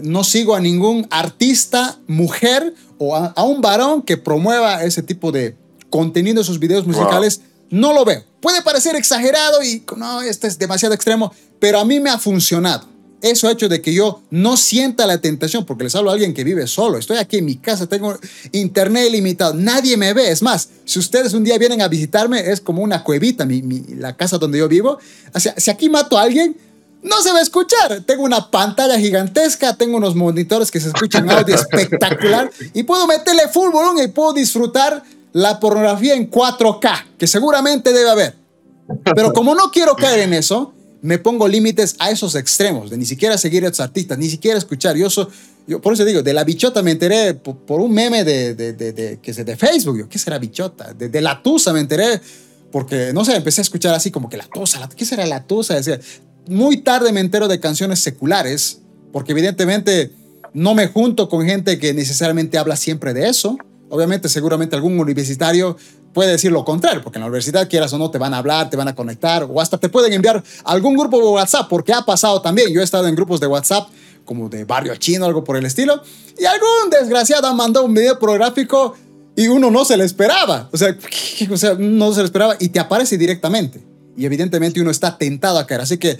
Speaker 2: no sigo a ningún artista, mujer o a, un varón que promueva ese tipo de contenido en sus videos musicales. No lo veo. Puede parecer exagerado y no, este es demasiado extremo, pero a mí me ha funcionado. Eso ha hecho de que yo no sienta la tentación, porque les hablo a alguien que vive solo. Estoy aquí en mi casa, tengo internet ilimitado, nadie me ve. Es más, si ustedes un día vienen a visitarme, es como una cuevita, la casa donde yo vivo. O sea, si aquí mato a alguien, no se va a escuchar. Tengo una pantalla gigantesca, tengo unos monitores que se escuchan audio espectacular y puedo meterle full volumen y puedo disfrutar la pornografía en 4K, que seguramente debe haber. Pero como no quiero caer en eso, me pongo límites a esos extremos, de ni siquiera seguir a estos artistas, ni siquiera escuchar. Yo, soy, yo por eso digo, de la bichota me enteré por, un meme de, de, de, que de Facebook. Yo, ¿Qué será bichota? De, la tusa me enteré porque, no sé, empecé a escuchar así como que la tusa, ¿qué será la tusa? Decía, muy tarde me entero de canciones seculares, porque evidentemente no me junto con gente que necesariamente habla siempre de eso. Obviamente, seguramente algún universitario puede decir lo contrario, porque en la universidad, quieras o no, te van a hablar, te van a conectar, o hasta te pueden enviar algún grupo de WhatsApp, porque ha pasado también. Yo he estado en grupos de WhatsApp como de barrio chino, algo por el estilo, y algún desgraciado mandó un video pornográfico y uno no se le esperaba. O sea, o sea, no se le esperaba y te aparece directamente. Y evidentemente uno está tentado a caer. Así que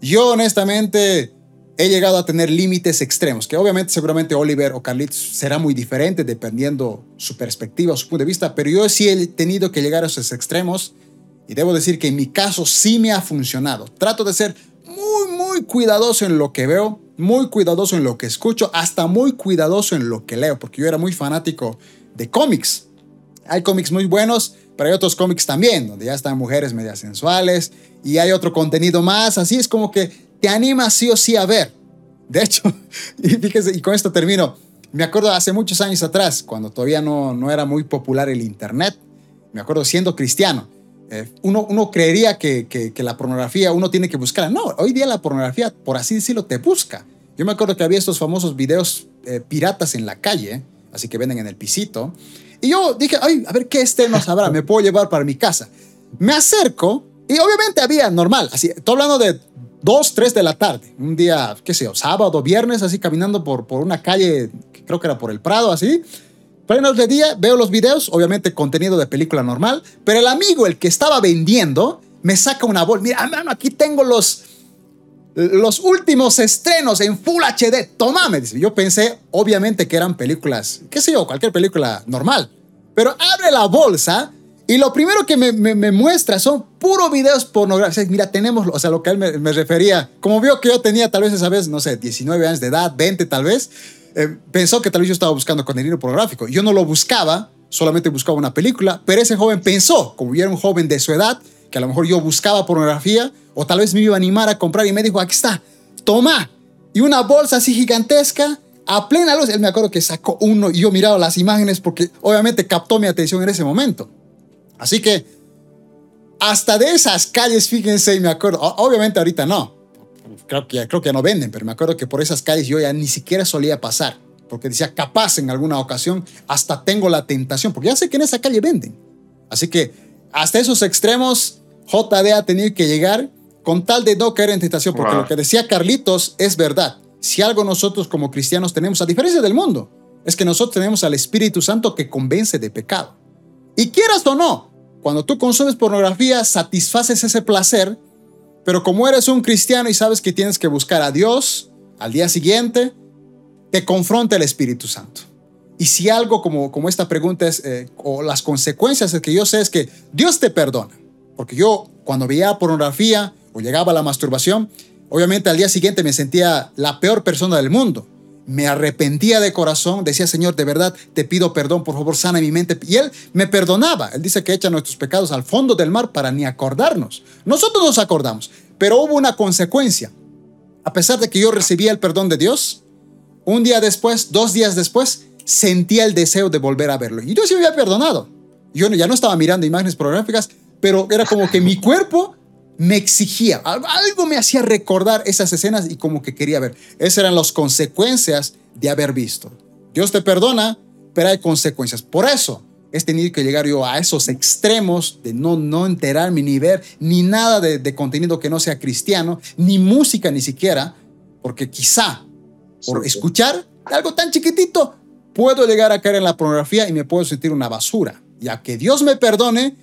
Speaker 2: yo honestamente he llegado a tener límites extremos, que obviamente seguramente Oliver o Carlitos será muy diferente dependiendo su perspectiva su punto de vista, pero yo sí he tenido que llegar a esos extremos y debo decir que en mi caso sí me ha funcionado. Trato de ser muy, muy cuidadoso en lo que veo, muy cuidadoso en lo que escucho, hasta muy cuidadoso en lo que leo, porque yo era muy fanático de cómics. Hay cómics muy buenos, pero hay otros cómics también, donde ya están mujeres medias sensuales y hay otro contenido más. Así es como que te anima sí o sí a ver. De hecho, y fíjese, y con esto termino. Me acuerdo hace muchos años atrás, cuando todavía no, no era muy popular el Internet, me acuerdo siendo cristiano, eh, uno, uno creería que, que, la pornografía uno tiene que buscar. No, hoy día la pornografía, por así decirlo, te busca. Yo me acuerdo que había estos famosos videos eh, piratas en la calle, así que venden en el pisito, y yo dije, ay, a ver qué este nos habrá, me puedo llevar para mi casa. Me acerco y obviamente había normal, así, estoy hablando de 2, 3 de la tarde, un día, qué sé yo, sábado, viernes, así caminando por, por una calle, creo que era por el Prado, así. Plenos de día, veo los videos, obviamente contenido de película normal, pero el amigo, el que estaba vendiendo, me saca una bolsa. Mira, mano, aquí tengo los, los últimos estrenos en Full HD. Tomame. Yo pensé, obviamente, que eran películas, qué sé yo, cualquier película normal. Pero abre la bolsa y lo primero que me, me, muestra son puros videos pornográficos. Mira, tenemos, o sea, lo que él me, refería. Como vio que yo tenía tal vez esa vez, no sé, 19 años de edad, 20 tal vez, eh, pensó que tal vez yo estaba buscando contenido pornográfico. Yo no lo buscaba, solamente buscaba una película, pero ese joven pensó, como yo era un joven de su edad, que a lo mejor yo buscaba pornografía o tal vez me iba a animar a comprar y me dijo, aquí está, toma. Y una bolsa así gigantesca, a plena luz. Él me acuerdo que sacó uno y yo miraba las imágenes porque obviamente captó mi atención en ese momento. Así que hasta de esas calles, fíjense, y me acuerdo, obviamente ahorita no, creo que, creo que no venden, pero me acuerdo que por esas calles yo ya ni siquiera solía pasar, porque decía, capaz en alguna ocasión hasta tengo la tentación, porque ya sé que en esa calle venden. Así que hasta esos extremos JD ha tenido que llegar con tal de no caer en tentación, porque lo que decía Carlitos es verdad. Si algo nosotros como cristianos tenemos, a diferencia del mundo, es que nosotros tenemos al Espíritu Santo que convence de pecado. Y quieras o no, cuando tú consumes pornografía, satisfaces ese placer, pero como eres un cristiano y sabes que tienes que buscar a Dios, al día siguiente te confronta el Espíritu Santo. Y si algo como, como esta pregunta es, eh, o las consecuencias que yo sé es que Dios te perdona. Porque yo cuando veía pornografía o llegaba a la masturbación, obviamente al día siguiente me sentía la peor persona del mundo. Me arrepentía de corazón, decía Señor, de verdad te pido perdón, por favor sana mi mente. Y Él me perdonaba. Él dice que echa nuestros pecados al fondo del mar para ni acordarnos. Nosotros nos acordamos, pero hubo una consecuencia. A pesar de que yo recibía el perdón de Dios, un día después, dos días después, sentía el deseo de volver a verlo. Y Dios se había perdonado. Yo ya no estaba mirando imágenes pornográficas, pero era como que mi cuerpo me exigía, algo me hacía recordar esas escenas y como que quería ver. Esas eran las consecuencias de haber visto. Dios te perdona, pero hay consecuencias. Por eso es tenido que llegar yo a esos extremos de no, no enterarme ni ver ni nada de, de contenido que no sea cristiano, ni música ni siquiera, porque quizá por escuchar algo tan chiquitito puedo llegar a caer en la pornografía y me puedo sentir una basura. Ya que Dios me perdone,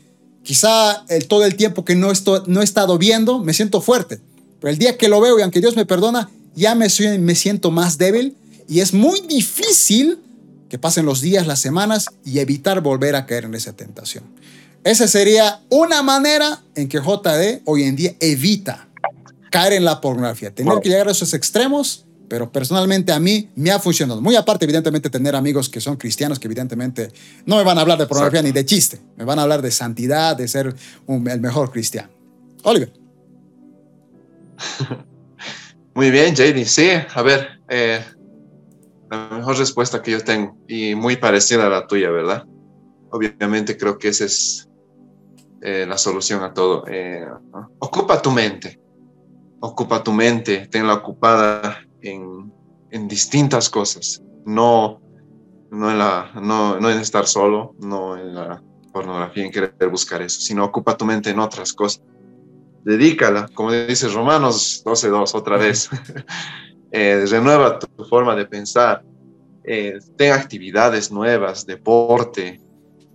Speaker 2: quizá el, todo el tiempo que no, estoy, no he estado viendo, me siento fuerte. Pero el día que lo veo y aunque Dios me perdona, ya me, me siento más débil y es muy difícil que pasen los días, las semanas y evitar volver a caer en esa tentación. Esa sería una manera en que JD hoy en día evita caer en la pornografía. Tener que llegar a esos extremos pero personalmente a mí me ha funcionado. Muy aparte, evidentemente, tener amigos que son cristianos que evidentemente no me van a hablar de pornografía ni de chiste, me van a hablar de santidad, de ser el mejor cristiano. Oliver.
Speaker 1: Muy bien, JD. Sí, a ver, eh, la mejor respuesta que yo tengo y muy parecida a la tuya, ¿verdad? Obviamente creo que esa es eh, la solución a todo. Eh, ocupa tu mente, ocupa tu mente, tenla ocupada en, en distintas cosas, no, no, en la, no, no en estar solo, no en la pornografía, en querer buscar eso, sino ocupa tu mente en otras cosas. Dedícala, como dice Romanos 12.2 otra vez. eh, renueva tu forma de pensar. Eh, ten actividades nuevas, deporte,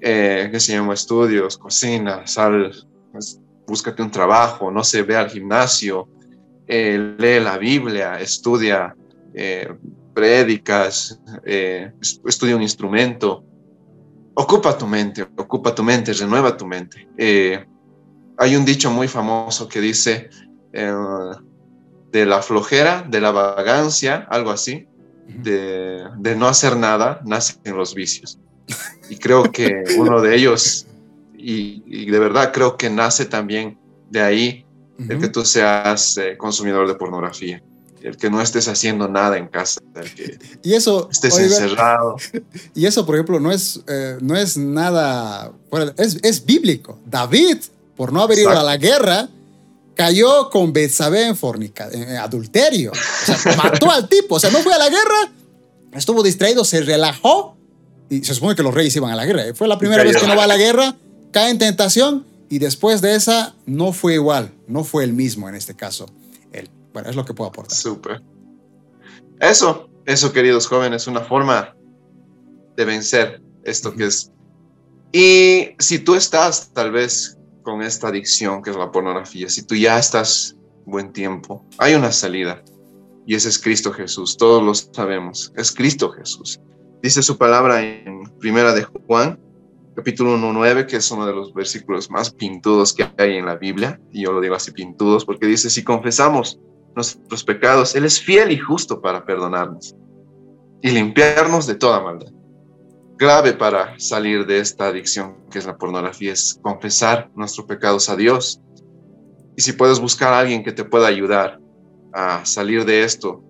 Speaker 1: eh, que se llama estudios, cocina, sal, pues, búscate un trabajo, no sé, ve al gimnasio, eh, lee la Biblia, estudia eh, prédicas, eh, estudia un instrumento. Ocupa tu mente, ocupa tu mente, renueva tu mente. Eh, hay un dicho muy famoso que dice, de la flojera, de la vagancia, algo así, de, de no hacer nada, nacen los vicios. Y creo que uno de ellos, y, y de verdad creo que nace también de ahí el que tú seas eh, consumidor de pornografía, el que no estés haciendo nada en casa, el que
Speaker 2: y eso,
Speaker 1: estés encerrado.
Speaker 2: Y eso, por ejemplo, no es, eh, no es nada, es, es, bíblico. David, por no haber ido a la guerra, cayó con Betsabé en, fornica, en adulterio. O sea, mató al tipo. O sea, no fue a la guerra, estuvo distraído, se relajó. Y se supone que los reyes iban a la guerra. Fue la primera vez que no va a la guerra, cae en tentación y después de esa, no fue igual, no fue el mismo en este caso. Él. Bueno, es lo que puedo aportar.
Speaker 1: Súper. Eso, eso, queridos jóvenes, una forma de vencer esto que es. Y si tú estás tal vez con esta adicción que es la pornografía, si tú ya estás buen tiempo, hay una salida. Y ese es Cristo Jesús, todos lo sabemos, es Cristo Jesús. Dice su palabra en Primera de Juan capítulo 1.9, que es uno de los versículos más pintudos que hay en la Biblia, y yo lo digo así pintudos porque dice, si confesamos nuestros pecados, Él es fiel y justo para perdonarnos y limpiarnos de toda maldad. Grave para salir de esta adicción que es la pornografía es confesar nuestros pecados a Dios. Y si puedes buscar a alguien que te pueda ayudar a salir de esto,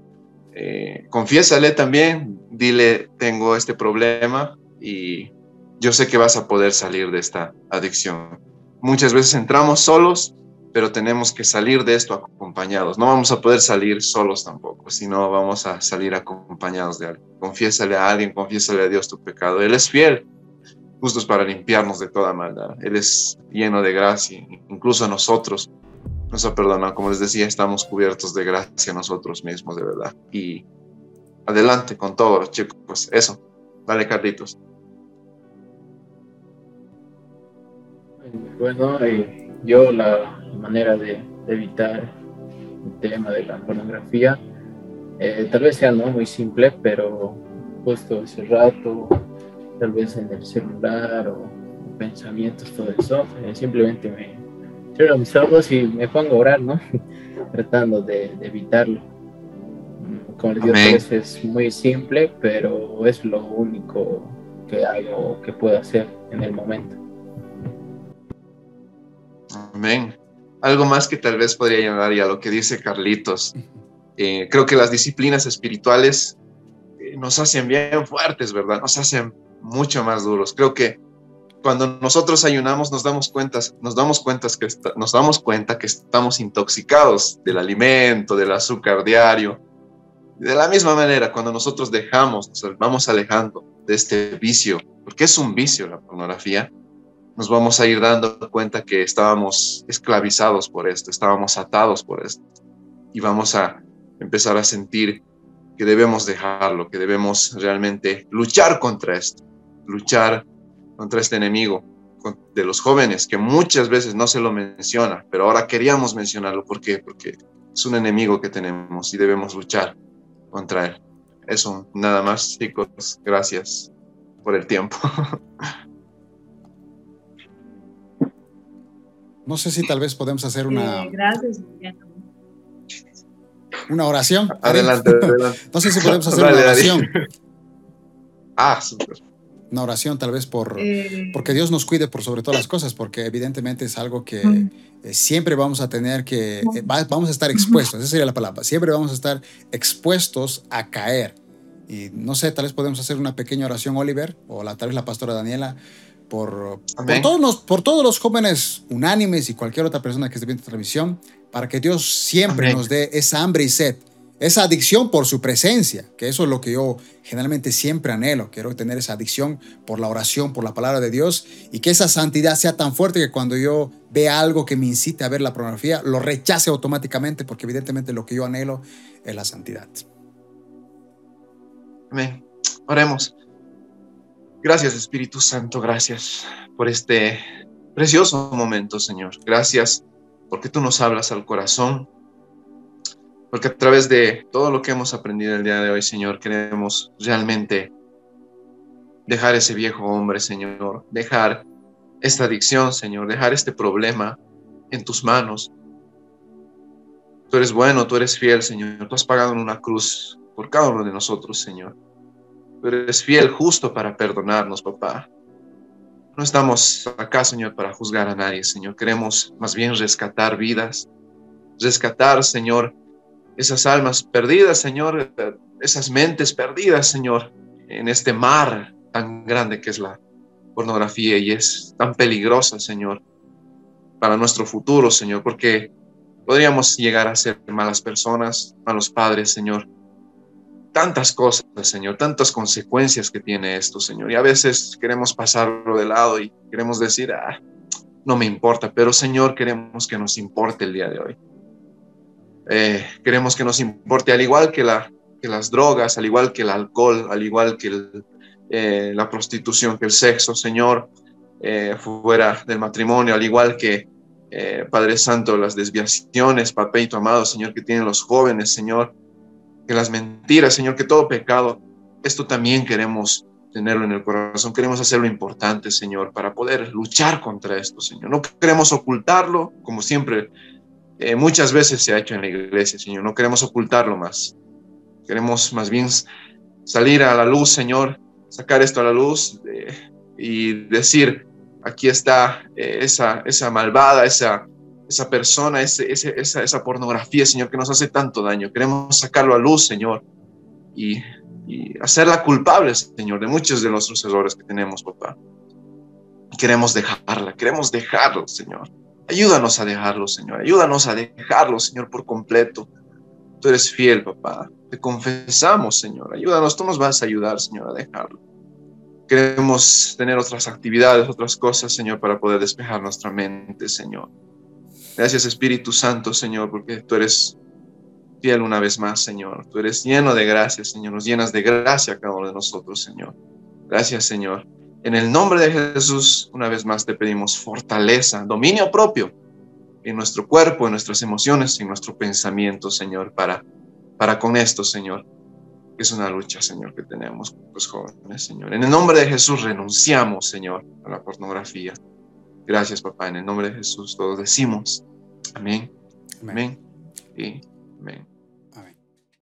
Speaker 1: eh, confiésale también, dile, tengo este problema y yo sé que vas a poder salir de esta adicción. Muchas veces entramos solos, pero tenemos que salir de esto acompañados. No vamos a poder salir solos tampoco, sino vamos a salir acompañados de alguien. Confiésale a alguien, confiésale a Dios tu pecado. Él es fiel, justos para limpiarnos de toda maldad. Él es lleno de gracia, incluso a nosotros nos ha perdonado. Como les decía, estamos cubiertos de gracia nosotros mismos, de verdad. Y adelante con todo, chicos. Eso. Dale, Carlitos.
Speaker 3: Bueno, eh, yo la manera de, evitar el tema de la pornografía Eh, tal vez sea no muy simple, pero puesto ese rato, tal vez en el celular o pensamientos, todo eso, eh, simplemente me cierro mis ojos y me pongo a orar, ¿no? Tratando de, evitarlo. Como les digo, es muy simple, pero es lo único que hago, que puedo hacer en el momento.
Speaker 1: Amén. Algo más que tal vez podría llamar a lo que dice Carlitos. Eh, creo que las disciplinas espirituales eh, nos hacen bien fuertes, ¿verdad? Nos hacen mucho más duros. Creo que cuando nosotros ayunamos nos damos cuenta, nos damos cuenta que nos damos cuenta que estamos intoxicados del alimento, del azúcar diario. De la misma manera, cuando nosotros dejamos, nos vamos alejando de este vicio, porque es un vicio la pornografía, nos vamos a ir dando cuenta que estábamos esclavizados por esto, estábamos atados por esto, y vamos a empezar a sentir que debemos dejarlo, que debemos realmente luchar contra esto, luchar contra este enemigo de los jóvenes, que muchas veces no se lo menciona, pero ahora queríamos mencionarlo. ¿Por qué? Porque es un enemigo que tenemos y debemos luchar contra él. Eso, nada más, chicos. Gracias por el tiempo.
Speaker 2: No sé si tal vez podemos hacer una. Una oración.
Speaker 1: Adelante, adelante.
Speaker 2: No sé si podemos hacer una oración.
Speaker 1: Ah, súper
Speaker 2: una oración tal vez por eh. porque Dios nos cuide por sobre todas las cosas, porque evidentemente es algo que eh, siempre vamos a tener que, eh, vamos a estar expuestos, esa sería la palabra, siempre vamos a estar expuestos a caer. Y no sé, tal vez podemos hacer una pequeña oración, Oliver, o la, tal vez la pastora Daniela, por, por, todos los, por todos los jóvenes unánimes y cualquier otra persona que esté viendo transmisión, para que Dios siempre nos dé esa hambre y sed esa adicción por su presencia, que eso es lo que yo generalmente siempre anhelo. Quiero tener esa adicción por la oración, por la palabra de Dios y que esa santidad sea tan fuerte que cuando yo vea algo que me incite a ver la pornografía, lo rechace automáticamente porque evidentemente lo que yo anhelo es la santidad.
Speaker 1: Amén. Oremos. Gracias Espíritu Santo, gracias por este precioso momento, Señor. Gracias porque tú nos hablas al corazón porque a través de todo lo que hemos aprendido el día de hoy, Señor, queremos realmente dejar ese viejo hombre, Señor, dejar esta adicción, Señor, dejar este problema en tus manos. Tú eres bueno, tú eres fiel, Señor. Tú has pagado en una cruz por cada uno de nosotros, Señor. Tú eres fiel, justo para perdonarnos, papá. No estamos acá, Señor, para juzgar a nadie, Señor. Queremos más bien rescatar vidas, rescatar, Señor, esas almas perdidas, Señor, esas mentes perdidas, Señor, en este mar tan grande que es la pornografía y es tan peligrosa, Señor, para nuestro futuro, Señor, porque podríamos llegar a ser malas personas, malos padres, Señor. Tantas cosas, Señor, tantas consecuencias que tiene esto, Señor. Y a veces queremos pasarlo de lado y queremos decir, ah, no me importa, pero Señor, queremos que nos importe el día de hoy. Eh, queremos que nos importe, al igual que, la, que las drogas, al igual que el alcohol, al igual que eh, la prostitución, que el sexo, Señor, eh, fuera del matrimonio, al igual que, Padre Santo, las desviaciones, papito amado, Señor, que tienen los jóvenes, Señor, que las mentiras, Señor, que todo pecado, esto también queremos tenerlo en el corazón, queremos hacerlo importante, Señor, para poder luchar contra esto, Señor. No queremos ocultarlo, como siempre eh, muchas veces se ha hecho en la iglesia, Señor. No queremos ocultarlo más. Queremos más bien salir a la luz, Señor, sacar esto a la luz eh, y decir, aquí está eh, esa, esa malvada, esa, esa persona, ese, esa, esa pornografía, Señor, que nos hace tanto daño. Queremos sacarlo a luz, Señor, y, y hacerla culpable, Señor, de muchos de nuestros errores que tenemos, papá. Queremos dejarla, queremos dejarlo, Señor. Ayúdanos a dejarlo, Señor. Ayúdanos a dejarlo, Señor, por completo. Tú eres fiel, papá. Te confesamos, Señor. Ayúdanos. Tú nos vas a ayudar, Señor, a dejarlo. Queremos tener otras actividades, otras cosas, Señor, para poder despejar nuestra mente, Señor. Gracias, Espíritu Santo, Señor, porque tú eres fiel una vez más, Señor. Tú eres lleno de gracia, Señor. Nos llenas de gracia a cada uno de nosotros, Señor. Gracias, Señor. En el nombre de Jesús, una vez más te pedimos fortaleza, dominio propio en nuestro cuerpo, en nuestras emociones, en nuestro pensamiento, Señor, para para con esto, Señor. Es una lucha, Señor, que tenemos los jóvenes, Señor. En el nombre de Jesús renunciamos, Señor, a la pornografía. Gracias, papá. En el nombre de Jesús todos decimos amén, amén, y amén.